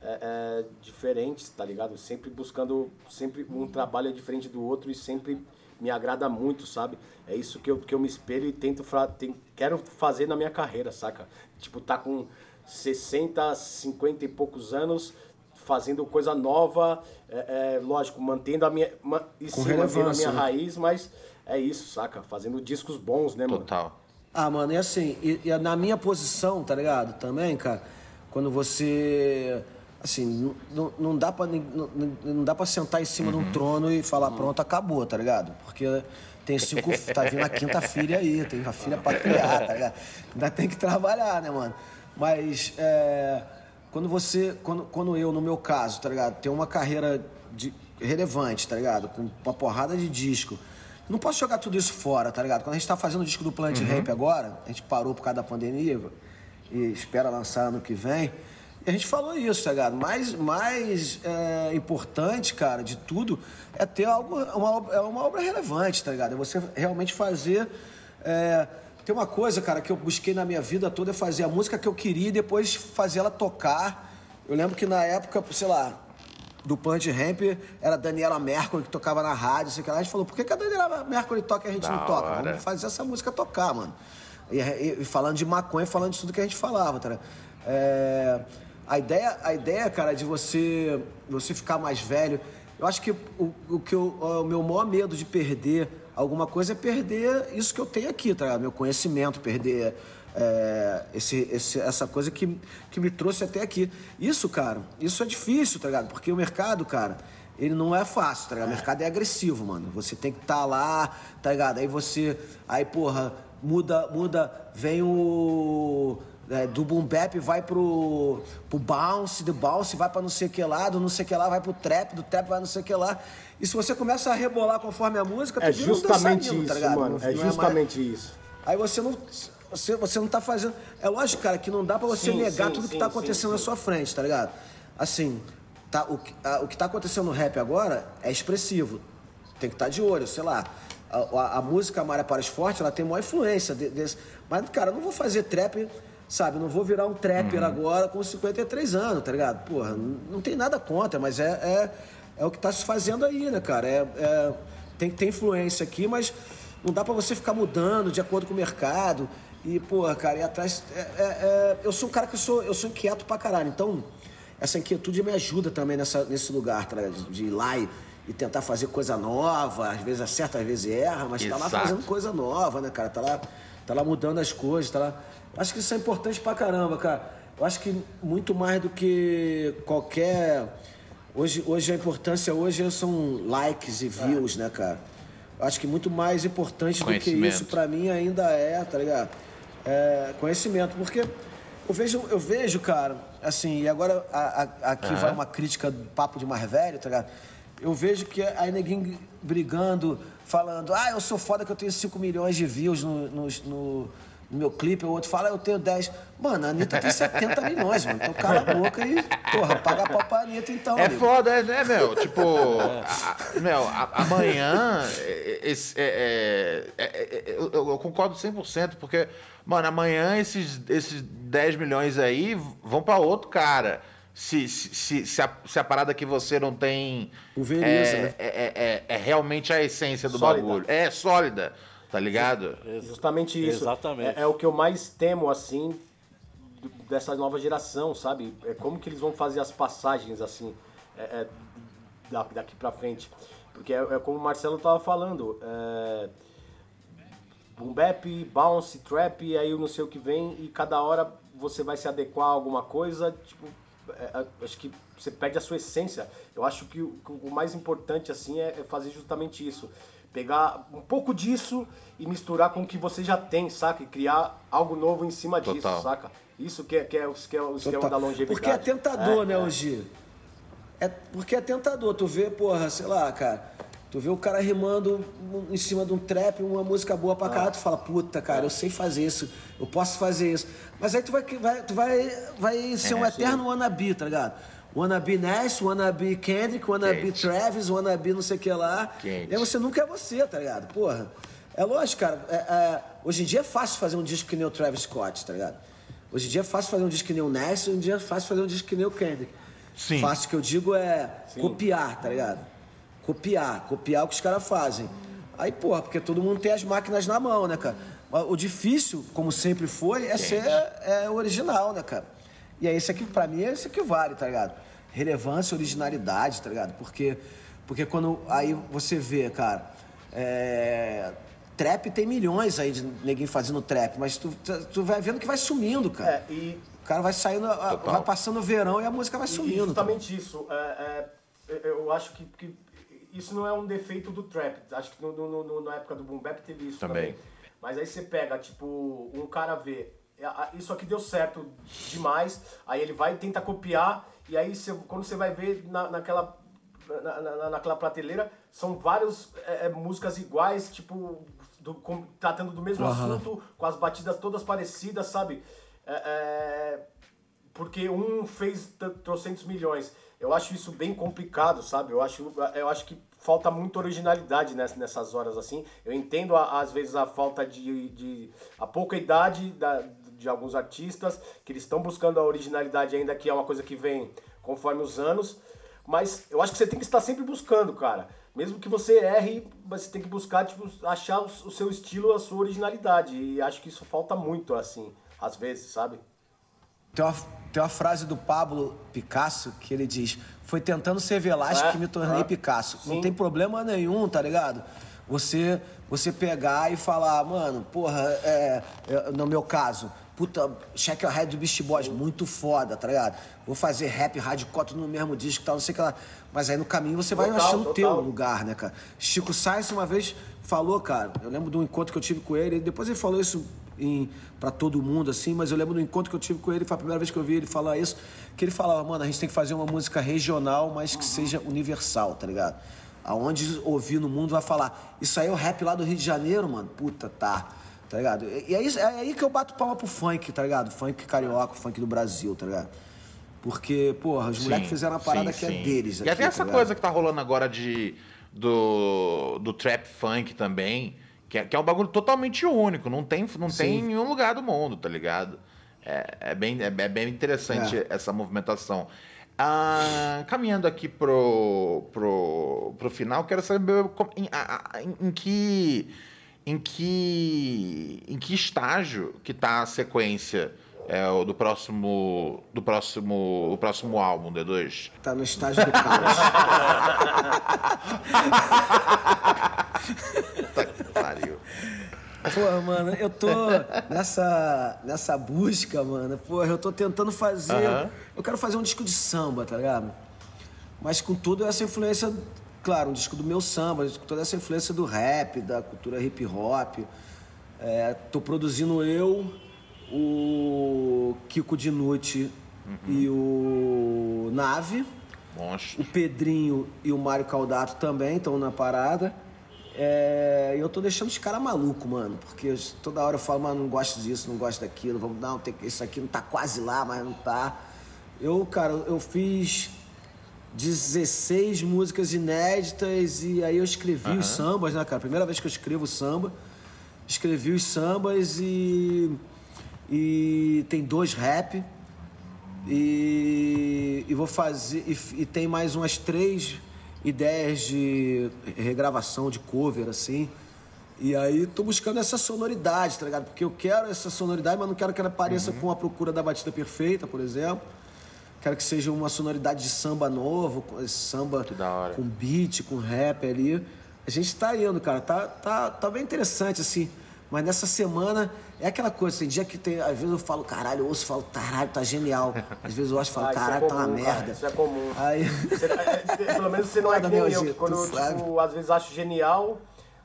é, é, diferente, tá ligado? Sempre buscando, sempre um trabalho diferente do outro e sempre me agrada muito, sabe? É isso que eu, que eu me espelho e tento fra- tem- quero fazer na minha carreira, saca? Tipo, tá com 60, 50 e poucos anos fazendo coisa nova, é, é, lógico, mantendo a minha. e sim, mantendo a minha né? raiz, mas é isso, saca? Fazendo discos bons, né, mano? Total. Ah, mano, e assim, e, e na minha posição, tá ligado? Também, cara, quando você. Assim, não, não, dá pra, não, não dá pra sentar em cima de um trono e falar, pronto, acabou, tá ligado? Porque tem cinco. tá vindo a quinta filha aí, tem uma filha pra criar, tá ligado? Ainda tem que trabalhar, né, mano? Mas, é, quando você. Quando, quando eu, no meu caso, tá ligado? Tenho uma carreira de, relevante, tá ligado? Com uma porrada de disco. Não posso jogar tudo isso fora, tá ligado? Quando a gente tá fazendo o disco do Planet Ramp agora, a gente parou por causa da pandemia e espera lançar ano que vem. E a gente falou isso, tá ligado? Mais, mais é, importante, cara, de tudo, é ter algo, uma, é uma obra relevante, tá ligado? É você realmente fazer. é, tem uma coisa, cara, que eu busquei na minha vida toda é fazer a música que eu queria e depois fazer ela tocar. Eu lembro que na época, sei lá, do Punch Ramp era a Daniela Mercury que tocava na rádio, sei que lá. A gente falou, por que, que a Daniela Mercury toca e a gente Da não toca? hora. Vamos fazer essa música tocar, mano. E, e- e falando de maconha, falando de tudo que a gente falava, tá? É, a, ideia, a ideia, cara, de você, você ficar mais velho, eu acho que o, o que eu- o meu maior medo de perder alguma coisa é perder isso que eu tenho aqui, tá? Meu conhecimento, perder é, esse, esse- essa coisa que, que me trouxe até aqui. Isso, cara, isso é difícil, tá ligado? Porque o mercado, cara, ele não é fácil, tá ligado? O mercado é agressivo, mano. Você tem que estar lá, tá ligado? Aí você. Aí, porra, muda, muda, vem o. é, do boom bap vai pro, pro bounce, do bounce vai pra não sei o que lá, do não sei que lá vai pro trap, do trap vai não sei que lá. E se você começa a rebolar conforme a música, tu É vira um justamente dançarino, isso, tá ligado? mano. É mais- justamente isso. Aí você não. Você, você não tá fazendo. É lógico, cara, que não dá pra você Sim, negar sim, tudo que sim, tá sim, acontecendo na sua frente, tá ligado? Assim, tá, o, que- a- o que tá acontecendo no rap agora é expressivo. Tem que estar de olho, sei lá. A, a- a música Maria Pares Forte, ela tem maior influência de- desse. Mas, cara, eu não vou fazer trap, sabe? Não vou virar um trapper agora com 53 anos, tá ligado? Porra, não, tem nada contra, mas é, é, é o que tá se fazendo aí, né, cara? É, é- tem que ter influência aqui, mas não dá pra você ficar mudando de acordo com o mercado. E, porra, cara, e atrás. é- é- é- eu sou um cara que eu sou, eu sou inquieto pra caralho. Então, essa inquietude me ajuda também nessa, nesse lugar, tá ligado? De, de ir lá e, e tentar fazer coisa nova. Às vezes acerta, às vezes erra, mas tá lá Exato. fazendo coisa nova, né, cara? Tá lá, tá lá mudando as coisas, tá lá. Acho que isso é importante pra caramba, cara. Eu acho que muito mais do que qualquer. Hoje, hoje a importância hoje são likes e views, né, cara? Eu acho que muito mais importante do que isso pra mim ainda é, tá ligado? É, conhecimento, porque eu vejo, eu vejo, cara, assim, e agora a- a- aqui vai uma crítica do papo de mais velho, tá ligado? Eu vejo que aí ninguém brigando, falando, ah, eu sou foda que eu tenho 5 milhões de views no, no, no- no meu clipe, o outro fala, "Ah, eu tenho 10. Mano, a Anitta tem 70 milhões, mano. Então cala a boca e, porra, paga pau pra Anitta então, É amigo. foda, é, né, meu? Tipo, a- a- meu, a- amanhã. esse- é- é- é- é- eu, eu concordo 100%, porque, mano, amanhã esses, esses 10 milhões aí vão pra outro cara. Se, se, se, se a, se a parada que você não tem. Pulveriza, é, né? é, é, é- é realmente a essência do Sólida. bagulho. É sólida, tá ligado? Justamente isso. Exatamente. É, é o que eu mais temo, assim, dessa nova geração, sabe? É como que eles vão fazer as passagens, assim, é, é, da- daqui pra frente. Porque é, é como o Marcelo tava falando, é, boom bap, bounce, trap, e aí eu não sei o que vem, e cada hora você vai se adequar a alguma coisa, tipo, é, é, acho que você perde a sua essência. Eu acho que o, o mais importante, assim, é, é fazer justamente isso. Pegar um pouco disso e misturar com o que você já tem, saca? E criar algo novo em cima disso, Total. saca? Isso que é, que é, o- que é o esquema Total. da longevidade. Porque é tentador, É, né, é. hoje? É porque é tentador. Tu vê, porra, sei lá, cara. Tu vê o cara rimando em cima de um trap, uma música boa pra Ah. caralho, tu fala, puta, cara, eu sei fazer isso, eu posso fazer isso. Mas aí tu vai, vai, tu vai, vai ser um eterno wannabe, tá ligado? Wannabe Nash, wannabe Kendrick, wannabe Quente. Travis, wannabe não sei o que lá. Quente. E aí você nunca é você, tá ligado? Porra. É lógico, cara. é- é, hoje em dia é fácil fazer um disco que nem o Travis Scott, tá ligado? Hoje em dia é fácil fazer um disco que nem o Nash, hoje em dia é fácil fazer um disco que nem o Kendrick. Sim. Fácil que eu digo é copiar, tá ligado? Copiar, copiar o que os caras fazem. Aí, porra, porque todo mundo tem as máquinas na mão, né, cara? O difícil, como sempre foi, é ser é, original, né, cara? E é esse aqui, pra mim, é esse que vale, tá ligado? Relevância, originalidade, tá ligado? Porque, porque quando aí você vê, cara, é, trap tem milhões aí de neguinho fazendo trap, mas tu, tu- vai vendo que vai sumindo, cara. É, e O cara vai saindo, a- vai passando o verão e a música vai E sumindo. tá? justamente isso. é, é, eu acho que, que isso não é um defeito do trap. Acho que no, no- no- na época do boom bap teve isso Também. também. Mas aí você pega, tipo, um cara vê, isso aqui deu certo demais, aí ele vai e tenta copiar, e aí você- quando você vai ver na, naquela, na, na- naquela prateleira, são várias é, é, músicas iguais, tipo, do- com- tratando do mesmo assunto, com as batidas todas parecidas, sabe? É, é, porque um fez trocentos milhões. Eu acho isso bem complicado, sabe? Eu acho, eu acho que falta muita originalidade ness- nessas horas assim. Eu entendo às vezes a falta de, de a pouca idade da- de alguns artistas que eles estão buscando a originalidade ainda que é uma coisa que vem conforme os anos. Mas eu acho que você tem que estar sempre buscando, cara. Mesmo que você erre, mas você tem que buscar tipo, achar o, seu estilo, a sua originalidade. E acho que isso falta muito, assim, às vezes, sabe? Tem uma, tem uma frase do Pablo Picasso que ele diz: Foi tentando ser Velasco É, que me tornei é, Picasso. Não sim. tem problema nenhum, tá ligado? você, você pegar e falar, mano, porra, é, é, no meu caso, puta, Check Your Head do Beast Boys, muito foda, tá ligado? Vou fazer rap, hardcore tudo no mesmo disco e tal, não sei o que lá. Mas aí no caminho você vai Total, achando o teu lugar, né, cara? Chico Sainz uma vez falou, cara, eu lembro de um encontro que eu tive com ele, e depois ele falou isso pra todo mundo, assim, mas eu lembro do encontro que eu tive com ele, foi a primeira vez que eu vi ele falar isso, que ele falava, mano, a gente tem que fazer uma música regional, mas que seja universal, tá ligado? Aonde ouvir no mundo vai falar, isso aí é o rap lá do Rio de Janeiro, mano, puta, tá. Tá ligado? E e é, isso, é aí que eu bato palma pro funk, tá ligado? Funk carioca, funk do Brasil, tá ligado? Porque, porra, os moleques Sim, fizeram uma parada sim, que é sim. deles. E aqui, até tá essa ligado? coisa que tá rolando agora de, do, do trap funk também, que é, que é um bagulho totalmente único, não tem, não tem em nenhum lugar do mundo, tá ligado? É, é bem, é, é bem interessante É. essa movimentação. Ah, caminhando aqui pro, pro, pro final, quero saber como- em, a- a- em- em que em que em que estágio que tá a sequência é, do próximo do próximo o próximo álbum D2 Tá no estágio do caos. Puta que pariu. Porra, mano, eu tô nessa, nessa busca, mano. Porra, eu tô tentando fazer. Aham. Eu quero fazer um disco de samba, tá ligado? Mas com toda essa influência, claro, um disco do meu samba, com toda essa influência do rap, da cultura hip hop. É, tô produzindo eu, o Kiko Dinucci e o Nave. O Monstro. Pedrinho e o Mário Caldato também estão na parada. É, E eu tô deixando os caras malucos, mano. Porque toda hora eu falo, mano, não gosto disso, não gosto daquilo. Vamos, tem, que- isso aqui não tá quase lá, mas não tá. Eu, cara, eu fiz 16 músicas inéditas e aí eu escrevi os sambas, né, cara? Primeira vez que eu escrevo samba. Escrevi os sambas e. E tem dois rap. E, e vou fazer. E, e tem mais umas três ideias de regravação de cover, assim. E aí tô buscando essa sonoridade, tá ligado? Porque eu quero essa sonoridade, mas não quero que ela pareça com a procura da batida perfeita, por exemplo. Quero que seja uma sonoridade de samba novo, samba Que da hora. com beat, com rap ali. A gente tá indo, cara. Tá, tá, tá bem interessante, assim. Mas nessa semana é aquela coisa, tem dia que tem. Às vezes eu falo, caralho, eu ouço e falo, caralho, tá genial. Às vezes eu ouço e falo, Ah, é caralho, tá uma comum, cara, merda. isso é comum. Aí. Você- é, Pelo menos você não é que nem eu, que quando eu, tipo, às vezes acho genial,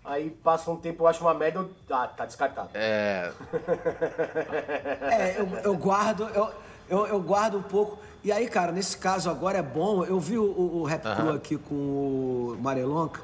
aí passa um tempo eu acho uma merda, eu... ah, tá descartado. É, É, eu, eu guardo, eu, eu, eu guardo um pouco. E aí, cara, nesse caso agora é bom. Eu vi o, o, Rap Crew aqui com o Marelonca.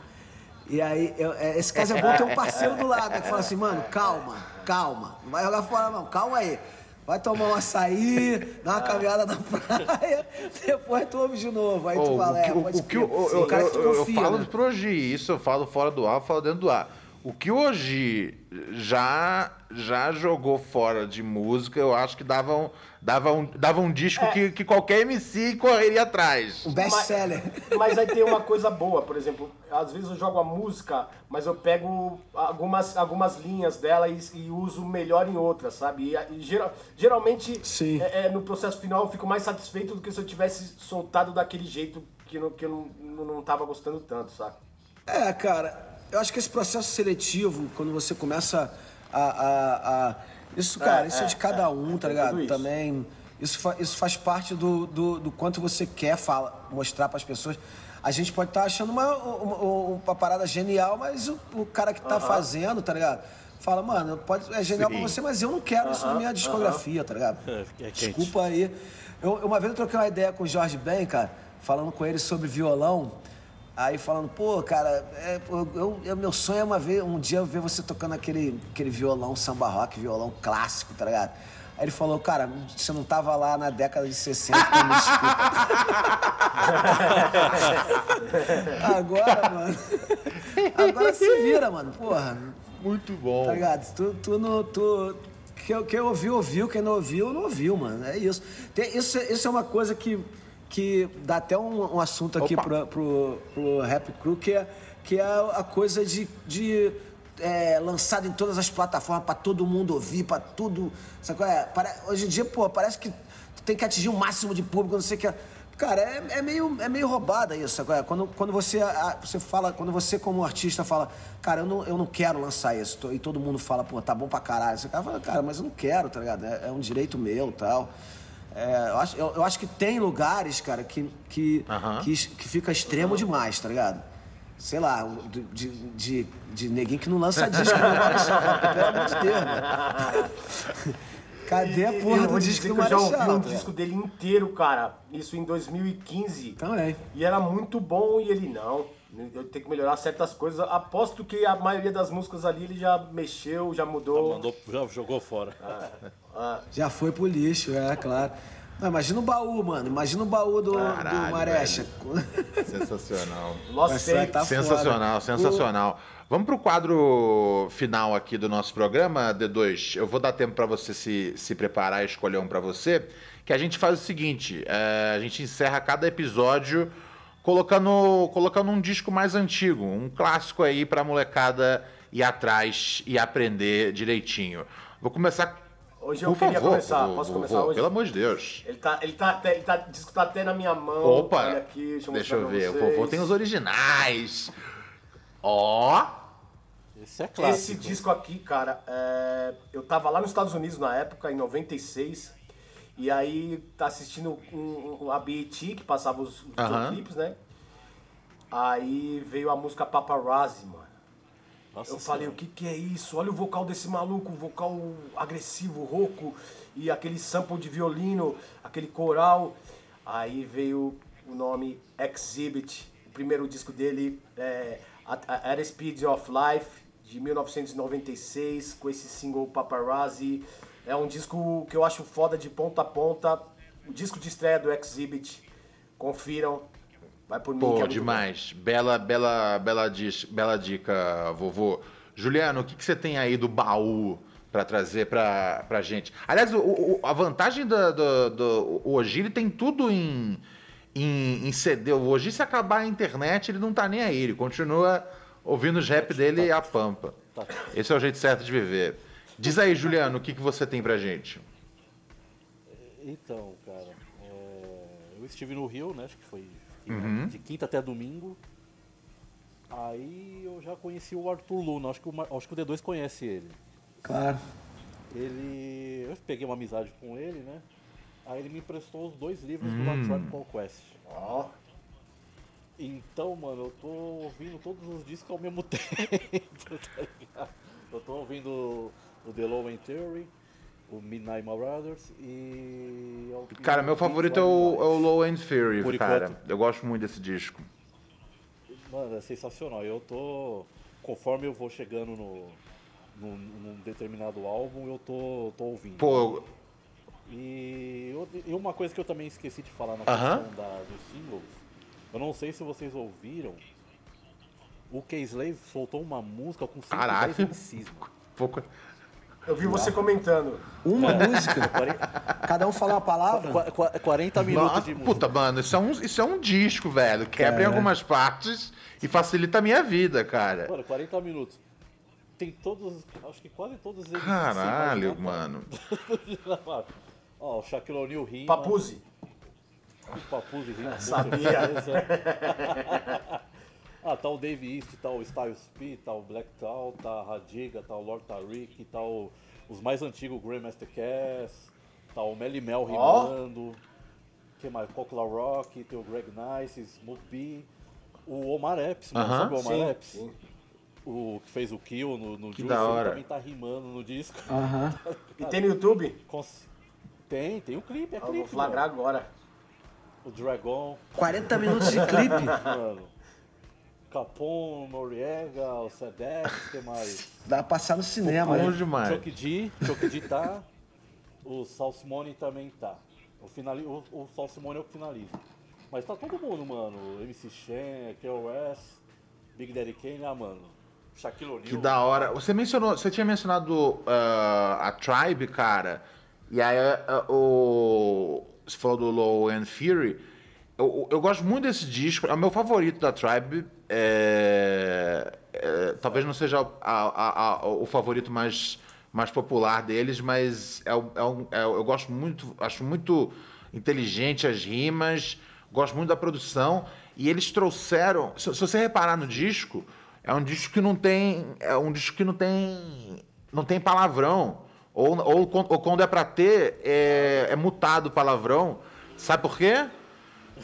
E aí, eu- é, esse caso é bom ter um parceiro do lado, né? Que fala assim, mano, calma, calma. Não vai jogar fora, não, calma aí. Vai tomar um açaí, dar uma caminhada na praia, depois tu ouve de novo. Aí tu Ô, fala, é, o, pode o que eu, Sim, o cara que tu eu- eu confia, falo né? pro Ogi, isso eu falo fora do ar, eu falo dentro do ar. O que Ogi já, já jogou fora de música, eu acho que dava um, dava um, dava um disco É. que, que qualquer MC correria atrás. Um best-seller. Mas aí tem uma coisa boa, por exemplo, às vezes eu jogo a música, mas eu pego algumas, algumas linhas dela e, e uso melhor em outras, sabe? E, e geral- geralmente, Sim. é- é, no processo final, eu fico mais satisfeito do que se eu tivesse soltado daquele jeito que, não, que eu não, não, não tava gostando tanto, sabe? É, cara, eu acho que esse processo seletivo, quando você começa a. a- a- Isso, cara, É, isso é, é, de cada é, um, tá ligado? Também. Isso, fa- isso faz parte do, do, do quanto você quer fala, mostrar pras pessoas. A gente pode estar achando uma, uma, uma parada genial, mas o, o cara que tá fazendo, tá ligado? Fala, mano, pode, é genial Sim. pra você, mas eu não quero isso na minha discografia, tá ligado? É. Desculpa aí. Eu, uma vez eu troquei uma ideia com o Jorge Ben, cara, falando com ele sobre violão. Aí falando, pô, cara, é, eu, eu- meu sonho é uma vez, um dia eu ver você tocando aquele, aquele violão samba rock, violão clássico, tá ligado? Aí ele falou, cara, você não tava lá na década de 60, então me desculpa. Agora, mano. Agora se vira, mano. Porra, Muito bom. Tá ligado? Tu, tu não. Tu, quem, quem ouviu, ouviu. Quem não ouviu, não ouviu, mano. É isso. Tem, isso, isso é uma coisa que, que dá até um, um assunto aqui Opa. pro, pro, Rap Crew, que é, que é a coisa de. de é, lançado em todas as plataformas pra todo mundo ouvir, pra tudo. Sabe qual é? Pare- hoje em dia, pô, parece que tu tem que atingir o máximo de público, não sei o que. Cara, é, é meio, é meio roubada isso. agora. Quando, quando você, a- você fala, quando você como artista fala, cara, eu não, eu não quero lançar isso. E todo mundo fala, pô, tá bom pra caralho. Você cara fala, cara, mas eu não quero, tá ligado? É, é um direito meu e tal. É, eu, acho, eu, eu acho que tem lugares, cara, que, que, que, es- que fica extremo demais, tá ligado? Sei lá, de, de, de, de neguinho que não lança disco no Marechal. Pelo amor de Deus, mano. Cadê a E- porra eu do disco do que eu já ouvi Marechal? um disco dele inteiro, cara. Isso em 2015. Também. E era muito bom e ele não. Eu tenho que melhorar certas coisas. Aposto que a maioria das músicas ali ele já mexeu, já mudou. Mandou, já jogou fora. Já foi pro lixo, é, claro. Não, imagina o baú, mano. Imagina o baú do, Caralho, do Marecha. Sensacional. Tá sensacional, foda. sensacional. Vamos pro quadro final aqui do nosso programa, D2. Eu vou dar tempo para você se, se preparar e escolher um para você. Que a gente faz o seguinte: é, a gente encerra cada episódio colocando, colocando um disco mais antigo, um clássico aí pra molecada ir atrás e aprender direitinho. Vou começar. Hoje eu por queria favor, começar. vou- Posso vou- começar vou, hoje? Pelo amor de Deus. Ele tá, ele tá até, ele tá, o disco tá até na minha mão. Opa! Olha aqui, deixa eu, Deixa eu ver. O vovô tem os originais. Ó. Esse é clássico. Esse disco aqui, cara, é, eu tava lá nos Estados Unidos na época, em 96, e aí tá assistindo um, um, a BET, que passava os Aham. videoclipes, né? Aí veio a música Paparazzi, mano. Nossa Eu falei, o Senhora. que que é isso? Olha o vocal desse maluco, o vocal agressivo, rouco, e aquele sample de violino, aquele coral. Aí veio o nome Exhibit, o primeiro disco dele é At, At a Speed of Life, de 1996, com esse single Paparazzi. É um disco que eu acho foda de ponta a ponta. O disco de estreia do Exhibit, confiram. Vai por mim que é Pô, demais. Bela, bela, bela, dis- bela dica, vovô. Juliano, o que, que você tem aí do baú pra trazer pra, pra gente? Aliás, o- o- a vantagem do, do, do o Oji, ele tem tudo em, em, em CD. O Oji, se acabar a internet, ele não tá nem aí. Ele continua ouvindo os rap dele a pampa. Esse é o jeito certo de viver. Diz aí, Juliano, o que, que você tem pra gente? Então, cara, é, eu estive no Rio, né? Acho que foi Uhum. de quinta até domingo. Aí eu já conheci o Arthur Luna, acho que o, Mar- acho que o D2 conhece ele. Claro. Ele. Eu peguei uma amizade com ele, né? Aí ele me emprestou os dois livros do Hum. A Tribe Called Quest. Ó, Então, mano, eu tô ouvindo todos os discos ao mesmo tempo, tá ligado? Eu tô ouvindo o The Low End Theory, o Midnight Marauders e... Cara, meu favorito é o, é o Low End Theory, Por cara. enquanto. Eu gosto muito desse disco. Mano, é sensacional. Eu tô. Conforme eu vou chegando no. Num, num determinado álbum, eu tô, tô ouvindo. Pô, E, eu- e uma coisa que eu também esqueci de falar na questão da, dos singles, eu não sei se vocês ouviram, o K-Slave soltou uma música com 5 Caralho. 10 MCs, pouco. Eu vi você comentando. Uma música. Quare- Cada um fala uma palavra. qua- qua- 40 minutos Nossa, de música. puta, mano, isso é um, isso é um disco, velho. Quebra em É. algumas partes e facilita a minha vida, cara. Mano, 40 minutos. Tem todos, acho que quase todos eles. Caralho, assim, mano. Ó, o Shaquille O'Neal rima. Papuzi. O Papuzzi rima, com Sabia. Ah, tá o Dave East, tá o Styles P, tá o Black Tal, tá a Radiga, tá o Lord Tariq, tá o, os mais antigos, o Grandmaster Cass, tá o Melly Mel rimando, que mais? Cockla Rock, tem o Greg Nice, Smoke B, o Omar Epps, mano, Aham. sabe o Omar Sim, Epps? sim. O que fez o Kill no, no Que Juice, da ele hora. também tá rimando no disco. Aham. E tem no YouTube? Cons- Tem, tem o clipe, é Eu vou clipe, flagrar mano. agora. O Dragon, 40 minutos de clipe. Mano. Capone, Noriega, o Sedex, o que mais? Dá pra passar no cinema. Né? demais. Chuck D, Chuck D tá. O Sal Simone também tá. O, finali... o, o Sal Simone é o que finaliza. Mas tá todo mundo, mano. MC Shen, KOS, Big Daddy Kane, ah, mano. Shaquille O'Neal. Que da hora. Você mencionou, você tinha mencionado ah, a Tribe, cara. E aí ah, o. Você falou do Low End Fury. Eu, eu gosto muito desse disco. É o meu favorito da Tribe. É, é, talvez não seja a- a- a- o favorito mais, mais popular deles, mas é, é um- é eu gosto muito, acho muito inteligente as rimas, gosto muito da produção. E eles trouxeram. Se, se você reparar no disco, é um disco que não tem. É um disco que não tem. Não tem palavrão. Ou, ou, ou quando é pra ter, é, é mutado palavrão. Sabe por quê?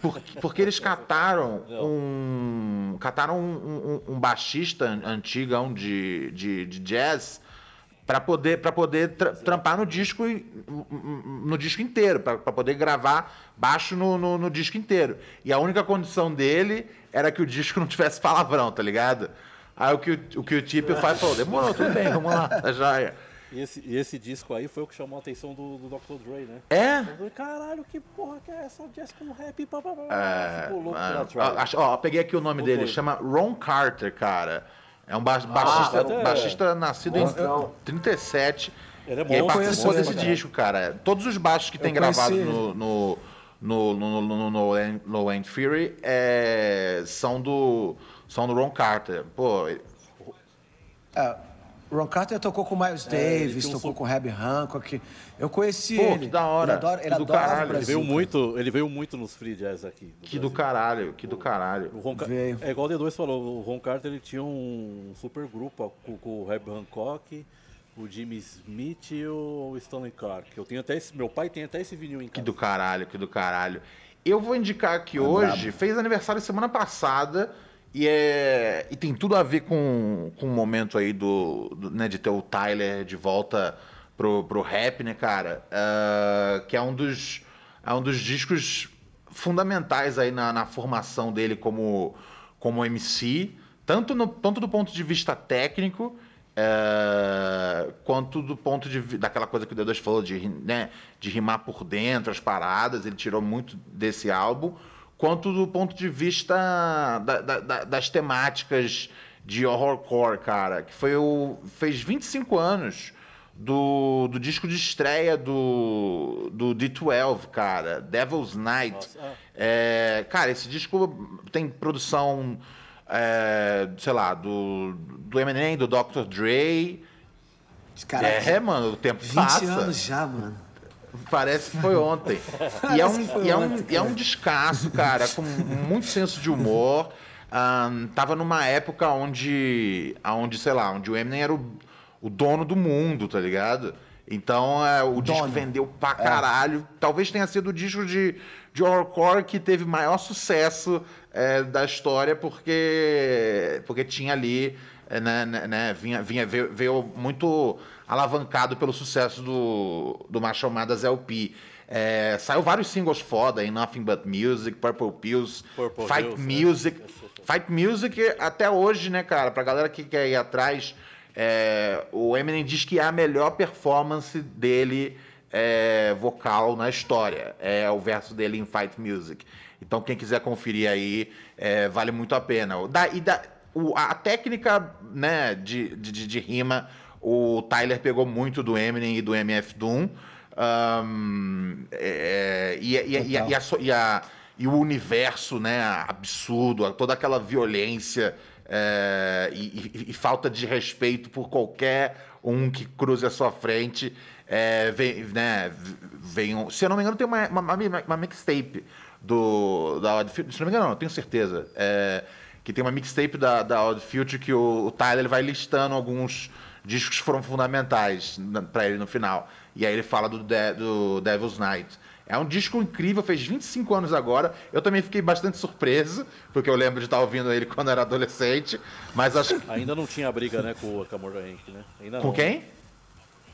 Porque, porque eles cataram um. Cataram um, um, um baixista antigão de, de, de jazz para poder para poder tra trampar no disco no disco inteiro para poder gravar baixo no, no, no, disco inteiro. E a única condição dele era que o disco não tivesse palavrão tá ligado? Aí o que o, o que o Tip faz falou demorou tudo bem vamos lá tá joia e esse, e esse disco aí foi o que chamou a atenção do, do Dr. Dre, né? É? Falei, Caralho, que porra que é essa? Jazz com rap, pá, pá, pá. É, Ficou louco mano, ó, ó, peguei aqui o nome Ficou dele, doido. chama Ron Carter, cara. É um ba baixista, ah, baixista nascido Monstrão. em 37. Ele é bom, e aí participou desse disco, cara. Todos os baixos que eu tem gravado no, no, no, no, no, no, no End Fury é, são, do, são do Ron Carter. Pô. É, Ron Carter tocou com Miles é, Davis, tocou um... com Herbie Hancock. Eu conheci Pô, ele. que da hora. Ele adora, ele que do caralho. Ele veio, muito, ele veio muito nos free jazz aqui. Do que Brasil. do caralho, que do caralho. O Ron veio. É igual o D2 falou, o Ron Carter ele tinha um super grupo com, com o Herbie Hancock, o Jimmy Smith e o Stanley Clark. Eu tenho até esse, meu pai tem até esse vinil em casa. Que do caralho, que do caralho. Eu vou indicar aqui é hoje, bravo. fez aniversário semana passada e, é, e tem tudo a ver com, com o momento aí do, do né, de ter o Tyler de volta pro, pro rap, né, cara? Uh, que é um dos, é um dos discos fundamentais aí na, na formação dele como, como MC, tanto, no, tanto do ponto de vista técnico, é, quanto do ponto de daquela coisa que o D2 falou de, né, de rimar por dentro as paradas, ele tirou muito desse álbum quanto do ponto de vista da, da, das temáticas de horrorcore, cara, que foi o fez 25 anos do, do disco de estreia do, do D12, cara, Devil's Night. É. é, cara, esse disco tem produção, é, sei lá, do, do Eminem, do Dr. Dre. Cara, é, mano, o tempo 20 passa. 20 anos já, mano. Parece que foi ontem. e, é um, e, é um, e é um descasso, cara, com muito senso de humor. Um, tava numa época onde, onde, sei lá, onde o Eminem era o, o dono do mundo, tá ligado? Então é, o dono. disco vendeu pra é. caralho. É. Talvez tenha sido o disco de, de horrorcore que teve maior sucesso é, da história, porque, porque tinha ali, é, né, né, né vinha, vinha, veio, veio muito alavancado pelo sucesso do, do Mathers LP. É, saiu vários singles foda aí, Nothing But Music, Purple Pills, Purple Fight Hills, né? Music. Né? Fight Music, até hoje, né, cara, pra galera que quer ir atrás, é, o Eminem diz que é a melhor performance dele é, vocal na história. É o verso dele em Fight Music. Então, quem quiser conferir aí, é, vale muito a pena. Da, e da, o, a técnica né, de, de, de rima o Tyler pegou muito do Eminem e do MF Doom. Um, é, e, e, e, a, e, a, e, o universo né, absurdo, toda aquela violência é, e, falta de respeito por qualquer um que cruze a sua frente. É, vem, né, vem, se eu não me engano, tem uma, uma, uma mixtape do, da Odd Future. Se não me engano, não, tenho certeza. É, que tem uma mixtape da, da Odd Future que o, o Tyler vai listando alguns discos foram fundamentais para ele no final. E aí ele fala do, De do Devil's Night. É um disco incrível, fez 25 anos agora. Eu também fiquei bastante surpreso, porque eu lembro de estar ouvindo ele quando era adolescente. Mas acho Ainda não tinha briga, né, com o Camorra Hank, né? Ainda com não, quem?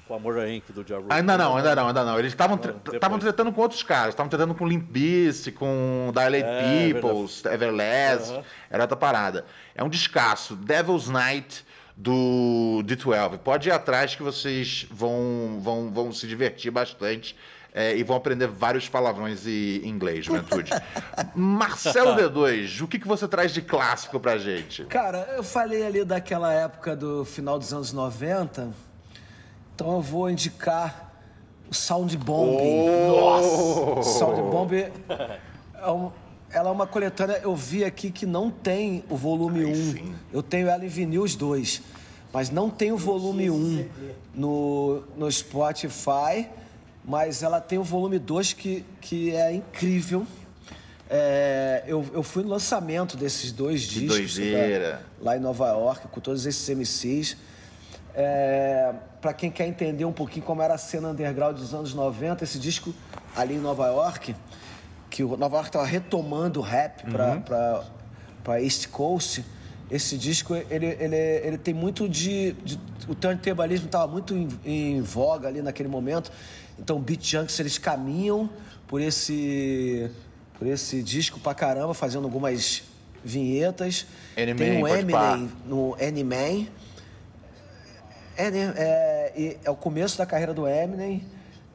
Com a Morra Hank do Ja Ainda não, ainda não, ainda não. Eles estavam estavam tretando com outros caras. Estavam tretando com Limp Bizkit, com Dilate é, Peoples, Everlast. Uhum. Era outra parada. É um descasso. Devil's Night do D12. Pode ir atrás que vocês vão, vão, vão se divertir bastante. É, e vão aprender vários palavrões em inglês, juventude. Marcelo D2, o que, que você traz de clássico pra gente? Cara, eu falei ali daquela época do final dos anos 90, então eu vou indicar o Sound Bomb. Oh! Nossa! Sound Bomb é um, ela é uma coletânea, eu vi aqui que não tem o volume 1. Eu tenho ela em vinil os dois. Mas não tem o volume 1 no, no Spotify. Mas ela tem o volume 2 que, que é incrível. É, eu, eu fui no lançamento desses dois Que discos. doideira. Lá, lá em Nova York, com todos esses MCs. É, para quem quer entender um pouquinho como era a cena underground dos anos 90, esse disco ali em Nova York, que o Nova York estava retomando o rap para para East Coast. Esse disco ele, ele, ele tem muito de, de o turntablismo estava muito em, em voga ali naquele momento. Então, Beat Junks eles caminham por esse por esse disco pra caramba, fazendo algumas vinhetas. N-Man, tem o pá. Eminem no N-Man. É, né? É, e é o começo da carreira do Eminem.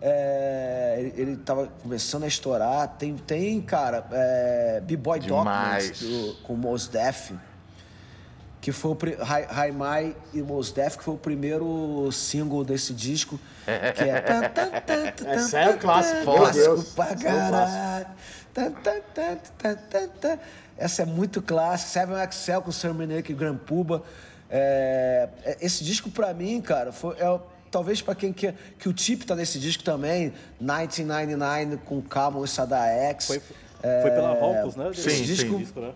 É, ele, ele tava começando a estourar. Tem, tem cara, é, B-Boy. Documents do- com Mos Def, que foi o Hi, Hi Mai e Mos Def, que foi o primeiro single desse disco, que é... tan, tan, Esse é o clássico, clássico pra é caralho. Essa é muito clássica. Seven Excel com Sam Reneke e Grand Puba. É, é, esse disco pra mim, cara, foi, é, o- talvez pra quem quer... Que o Tip tá nesse disco também. 1999 com Camel e Sada X. Foi, foi pela Rocos, né? Sim, Esse sim. disco, né?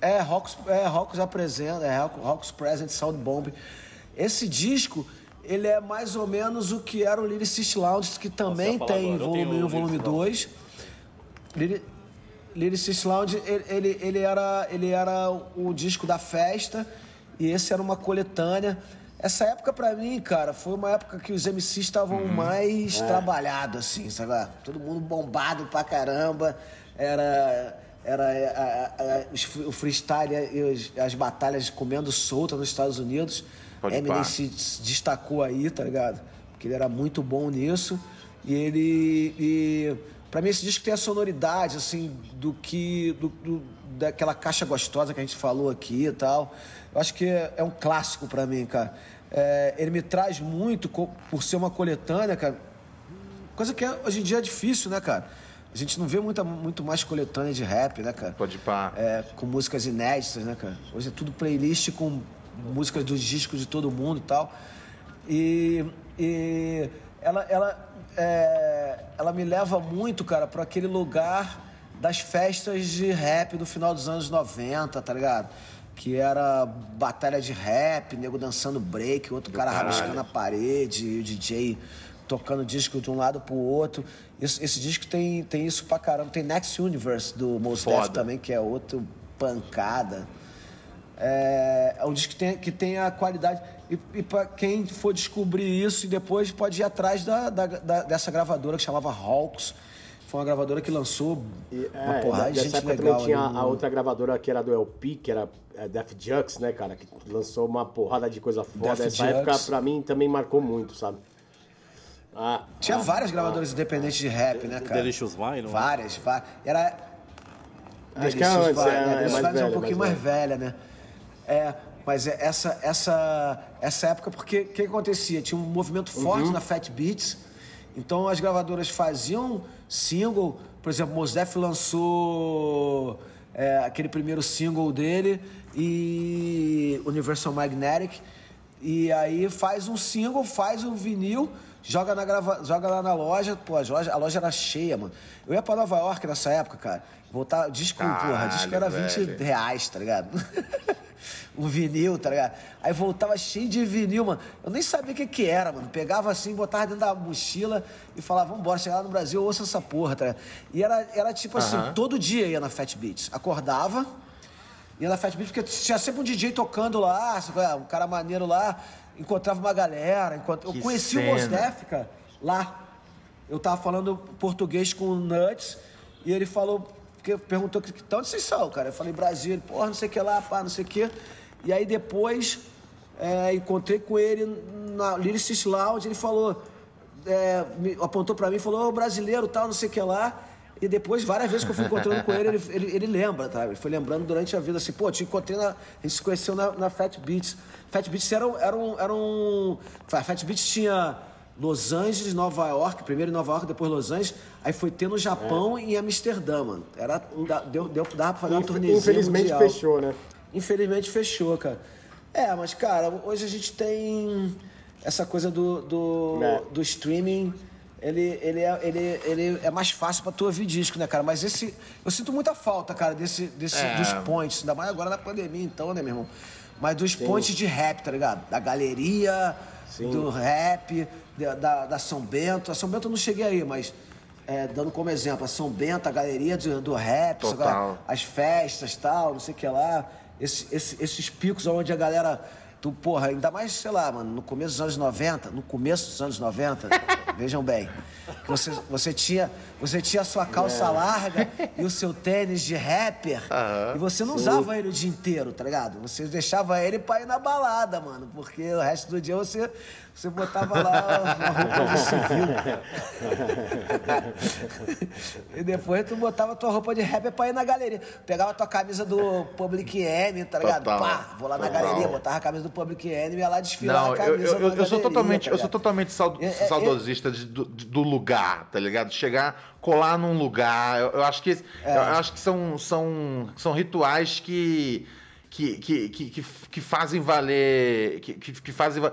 É, Rocks, é, Rocks apresenta, é, Rock- Rocks Present Sound Bomb. Esse disco, ele é mais ou menos o que era o Lyricist Lounge, que também tem agora, volume tenho 1 o volume Lyricist 2. Lyri- Lyricist Lounge, ele, ele, ele era, ele era o disco da festa e esse era uma coletânea. Essa época, pra mim, cara, foi uma época que os MCs estavam Uhum. mais É. trabalhados, assim, sabe? lá? Todo mundo bombado pra caramba. Era era é, a- a- a- o freestyle e as batalhas comendo solta nos Estados Unidos. Pode Eminem se destacou aí, tá ligado? Porque ele era muito bom nisso. E ele. E, pra mim, esse disco tem a sonoridade, assim, do que. Do, do- daquela caixa gostosa que a gente falou aqui e tal. Eu acho que é, é um clássico pra mim, cara. É, ele me traz muito, por ser uma coletânea, cara. Coisa que é- hoje em dia é difícil, né, cara? A gente não vê muita, muito mais coletânea de rap, né, cara? Pode pá. É, com músicas inéditas, né, cara? Hoje é tudo playlist com músicas dos discos de todo mundo e tal. E, e ela, ela, é, ela me leva muito, cara, para aquele lugar das festas de rap do final dos anos 90, tá ligado? Que era batalha de rap, nego dançando break, outro cara caralho. rabiscando a parede, e o DJ tocando disco de um lado pro outro. Isso- esse disco tem, tem isso pra caramba. Tem Next Universe do Mos Def também, que é outro pancada. É, é um disco que tem, que tem a qualidade. E, e para quem for descobrir isso, e depois pode ir atrás da, da- da- dessa gravadora que chamava Hawks. Foi uma gravadora que lançou E, uma é, porrada de nessa gente época legal. também tinha no- a outra gravadora que era do LP, que era é, Def Jux, né, cara? Que lançou uma porrada de coisa foda. Def Essa época, Jux. pra mim, também marcou muito, sabe? Ah, Tinha várias gravadoras independentes de rap, né, cara? Delicious Wine, não é? Várias, várias. Era. Acho que é Delicious antes, Vine, é, né? é mais Vine é um velha, pouquinho mais mais velha, né? É, mas é essa, essa, essa época, porque o que, que acontecia? Tinha um movimento forte na Fat Beats, então as gravadoras faziam single, por exemplo, Mos Def lançou é, aquele primeiro single dele e Universal Magnetic, e aí faz um single, faz um vinil, joga, na grava... joga lá na loja, pô, a loja, a loja era cheia, mano. Eu ia pra Nova York nessa época, cara. Voltar, disco, porra, Caralho, disco era 20 velho. reais, tá ligado? um vinil, tá ligado? Aí voltava cheio de vinil, mano. Eu nem sabia o que que era, mano. Pegava assim, botava dentro da mochila e falava, vambora, chegar lá no Brasil, eu ouço essa porra, tá ligado? E era, era tipo assim, Aham. todo dia ia na Fat Beats. Acordava, ia na Fat Beats, porque tinha sempre um DJ tocando lá, é? um cara maneiro lá, encontrava uma galera. Enquanto... Eu conheci o Mos cena. Def, cara, lá. Eu tava falando português com o Nuts e ele falou, porque perguntou que de onde vocês são, cara? Eu falei, Brasil, porra, não sei o que lá, pá, não sei o que. E aí depois é, encontrei com ele na Lyricist Lounge, ele falou, é, me- apontou pra mim e falou, brasileiro, tal, não sei o que lá. E depois, várias vezes que eu fui encontrando com ele, ele, ele, ele lembra, tá? Ele foi lembrando durante a vida, assim, pô, te encontrei na. A gente se conheceu na, na Fat Beats. Fat Beats era, um- era um. Era um Fat Beats tinha Los Angeles, Nova York, primeiro Nova York, depois Los Angeles. Aí foi ter no Japão e em Amsterdã, mano. Era, deu, deu, dava pra fazer uma Inf- turnezinha Infelizmente mundial. fechou, né? Infelizmente fechou, cara. É, mas, cara, hoje a gente tem essa coisa do, do, É. do streaming. ele, ele, é, ele, ele é mais fácil pra tu ouvir disco, né, cara? Mas esse. Eu sinto muita falta, cara, desse, desse, É. dos points. Ainda mais agora na pandemia, então, né, meu irmão? Mas dos points de rap, tá ligado? Da galeria, do rap, da, da, São Bento. A São Bento eu não cheguei aí, mas. é, dando como exemplo, a São Bento, a galeria do, do rap, sabe? as festas tal, não sei o que lá. Esse- esse- esses picos onde a galera. Tu, porra, ainda mais, sei lá, mano, no começo dos anos 90, no começo dos anos 90, vejam bem, você, você, tinha, você tinha a sua calça larga e o seu tênis de rapper, e você não usava ele o dia inteiro, tá ligado? Você deixava ele pra ir na balada, mano, porque o resto do dia você, você botava lá uma roupa de civil. e depois tu botava tua roupa de rapper pra ir na galeria. Pegava tua camisa do Public Enemy, tá ligado? Total, Pá, vou lá na total. galeria, botava a camisa do Public Enemy e ia lá desfilar Não, a eu, camisa eu, eu, da eu sou totalmente, tá eu sou totalmente É, é, saudosista de- do, do lugar, tá ligado? Chegar, colar num lugar. Eu, eu acho que É. eu acho que são, são, são rituais que que, que, que, que, que fazem valer, que, que, que fazem va-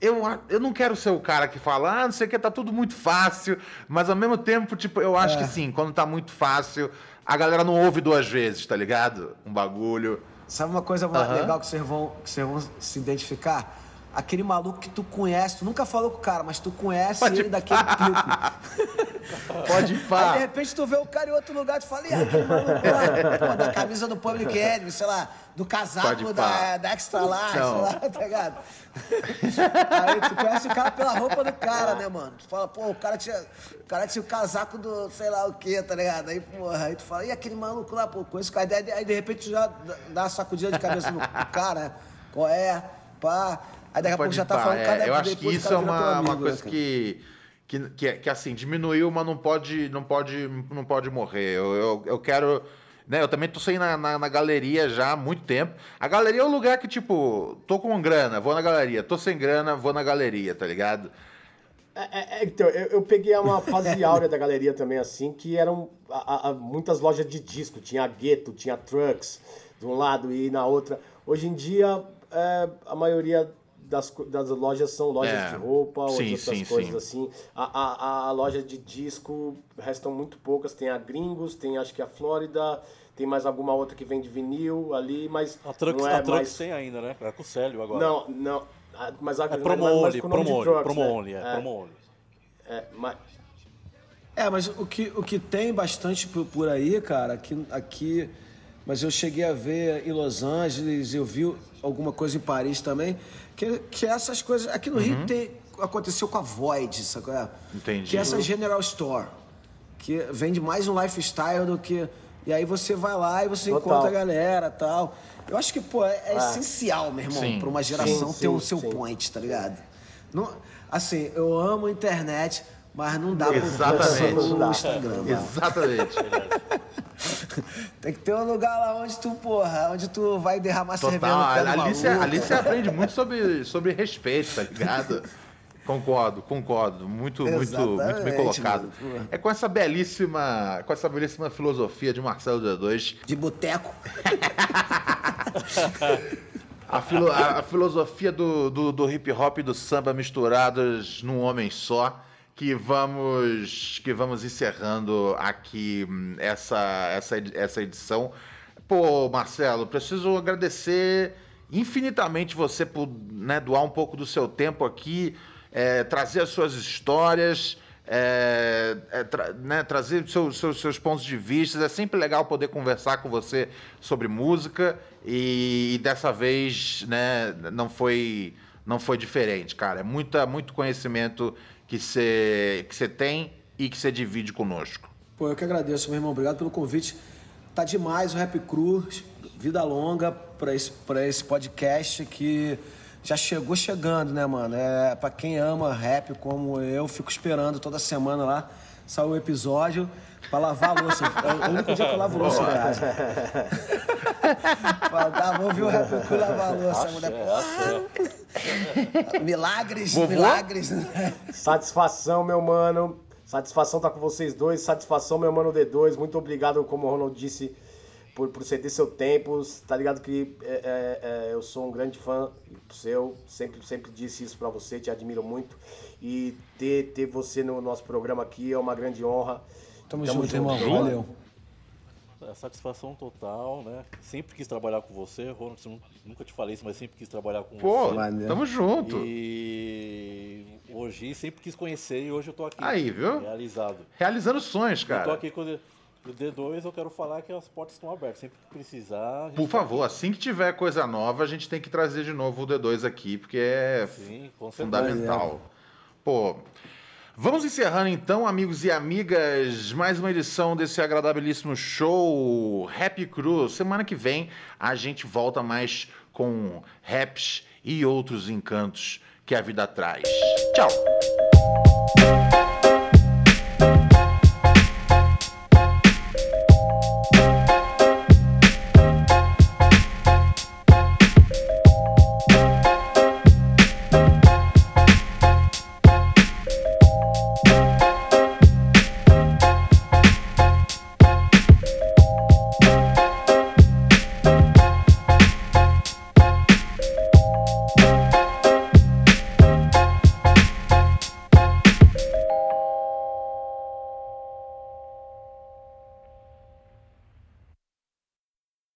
eu, eu não quero ser o cara que fala, ah, não sei o que, tá tudo muito fácil, mas ao mesmo tempo, tipo, eu É. acho que sim, quando tá muito fácil, a galera não ouve duas vezes, tá ligado? Um bagulho. Sabe uma coisa Aham. legal que vocês, vão, que vocês vão se identificar? Aquele maluco que tu conhece, tu nunca falou com o cara, mas tu conhece Pode ele daquele pico. Pode Aí pá. de repente tu vê o cara em outro lugar e tu fala, e aquele maluco lá, pô, da camisa do Public Enemy, sei lá, do casaco da, pá. da Extra Large, Então. sei lá, tá ligado? Aí tu conhece o cara pela roupa do cara, né, mano? Tu fala, pô, o cara tinha, o cara tinha o casaco do sei lá o quê, tá ligado? Aí, porra, aí tu fala, e aquele maluco lá, pô, conheço o cara. Aí, aí de repente tu já dá- dá uma sacudida de cabeça no, no cara, né? Qual é? Pá. Aí daqui a pouco já tá falando é, cada Eu acho que isso é uma, amigo, uma coisa cara? que, que, que, que, assim, diminuiu, mas não pode, não pode, não pode morrer. Eu, eu, eu quero. Né, eu também tô sem na, na, na galeria já há muito tempo. A galeria é um lugar que, tipo, tô com grana, vou na galeria. Tô sem grana, vou na galeria, tá ligado? É, é, é, então, eu, eu peguei uma fase áurea da galeria também, assim, que eram a- a- muitas lojas de disco. Tinha Gueto, tinha Trucks de um lado e na outra. Hoje em dia, é, a maioria das, das lojas são lojas É, de roupa ou sim, outras sim, coisas sim. assim. A, a, a loja de disco restam muito poucas. Tem a Gringos, tem acho que a Flórida, tem mais alguma outra que vende vinil ali, mas A Trunks, não é a Trunks mais... tem ainda, né? É com o Célio agora. Não, não. a- Mas a, É promo mais only, promo only, promo né? only, é, É, promo only. é, mas, É, mas o que, o que tem bastante por, por aí, cara, aqui, aqui. Mas eu cheguei a ver em Los Angeles, eu vi alguma coisa em Paris também, que, que essas coisas. Aqui no Rio tem, aconteceu com a Void, é? Entendi. Que é essa General Store, que vende mais um lifestyle do que. E aí você vai lá e você Total. encontra a galera e tal. Eu acho que, pô, é, é essencial, meu irmão, Sim. pra uma geração Sim, ter o sim, seu sim. point, tá ligado? Não, assim, eu amo a internet, mas não dá pra Exatamente. no Não dá. Instagram. Exatamente. Tem que ter um lugar lá onde tu, porra, onde tu vai derramar cerveja Total. no pé Ali você, ali você aprende muito sobre, sobre respeito, tá ligado? Concordo, concordo. Muito, muito, muito bem colocado. mano. É com essa belíssima, com essa belíssima filosofia de Marcelo D2 De boteco. A, filo- a- a filosofia do, do, do hip hop e do samba misturados num homem só, que vamos que vamos encerrando aqui hum, essa, essa, essa edição. Pô, Marcelo, preciso agradecer infinitamente você por né, doar um pouco do seu tempo aqui, é, trazer as suas histórias. é, é, tra- né, trazer seus, seus, seus pontos de vista. É sempre legal poder conversar com você sobre música e, e dessa vez né, não, foi, não foi diferente, cara. É muita, muito conhecimento que você que tem e que você divide conosco. Pô, eu que agradeço, meu irmão. Obrigado pelo convite. Tá demais o Rap Cru. Vida longa pra esse, pra esse podcast que já chegou chegando, né, mano? É, pra quem ama rap como eu, fico esperando toda semana lá. Sai o episódio pra lavar a louça. É o único dia que eu lavo louça em casa. Fala, tá, vou ouvir o Rap Cru lavar a louça. A mulher, porra, milagres, Vovô? milagres. Satisfação, meu mano. Satisfação tá com vocês dois. Satisfação, meu mano D2. Muito obrigado, como o Ronald disse, por, por ceder seu tempo. Tá ligado que é, é, é, eu sou um grande fã seu, sempre, sempre disse isso para você, te admiro muito. E ter, ter você no nosso programa aqui é uma grande honra. Tamo, Tamo junto, irmão. Valeu. É, satisfação total, né? Sempre quis trabalhar com você, Ronald, nunca te falei isso, mas sempre quis trabalhar com Pô, você. Pô, tamo junto. E hoje sempre quis conhecer e hoje eu tô aqui. Aí, viu? Realizado. Realizando sonhos, cara. Eu tô aqui com o D2, eu quero falar que as portas estão abertas. Sempre que precisar. Por favor, tá assim que tiver coisa nova, a gente tem que trazer de novo o D2 aqui, porque é Sim, fundamental. Pô, Vamos encerrando então, amigos e amigas, mais uma edição desse agradabilíssimo show Happy Cruz. Semana que vem a gente volta mais com raps e outros encantos que a vida traz. Tchau!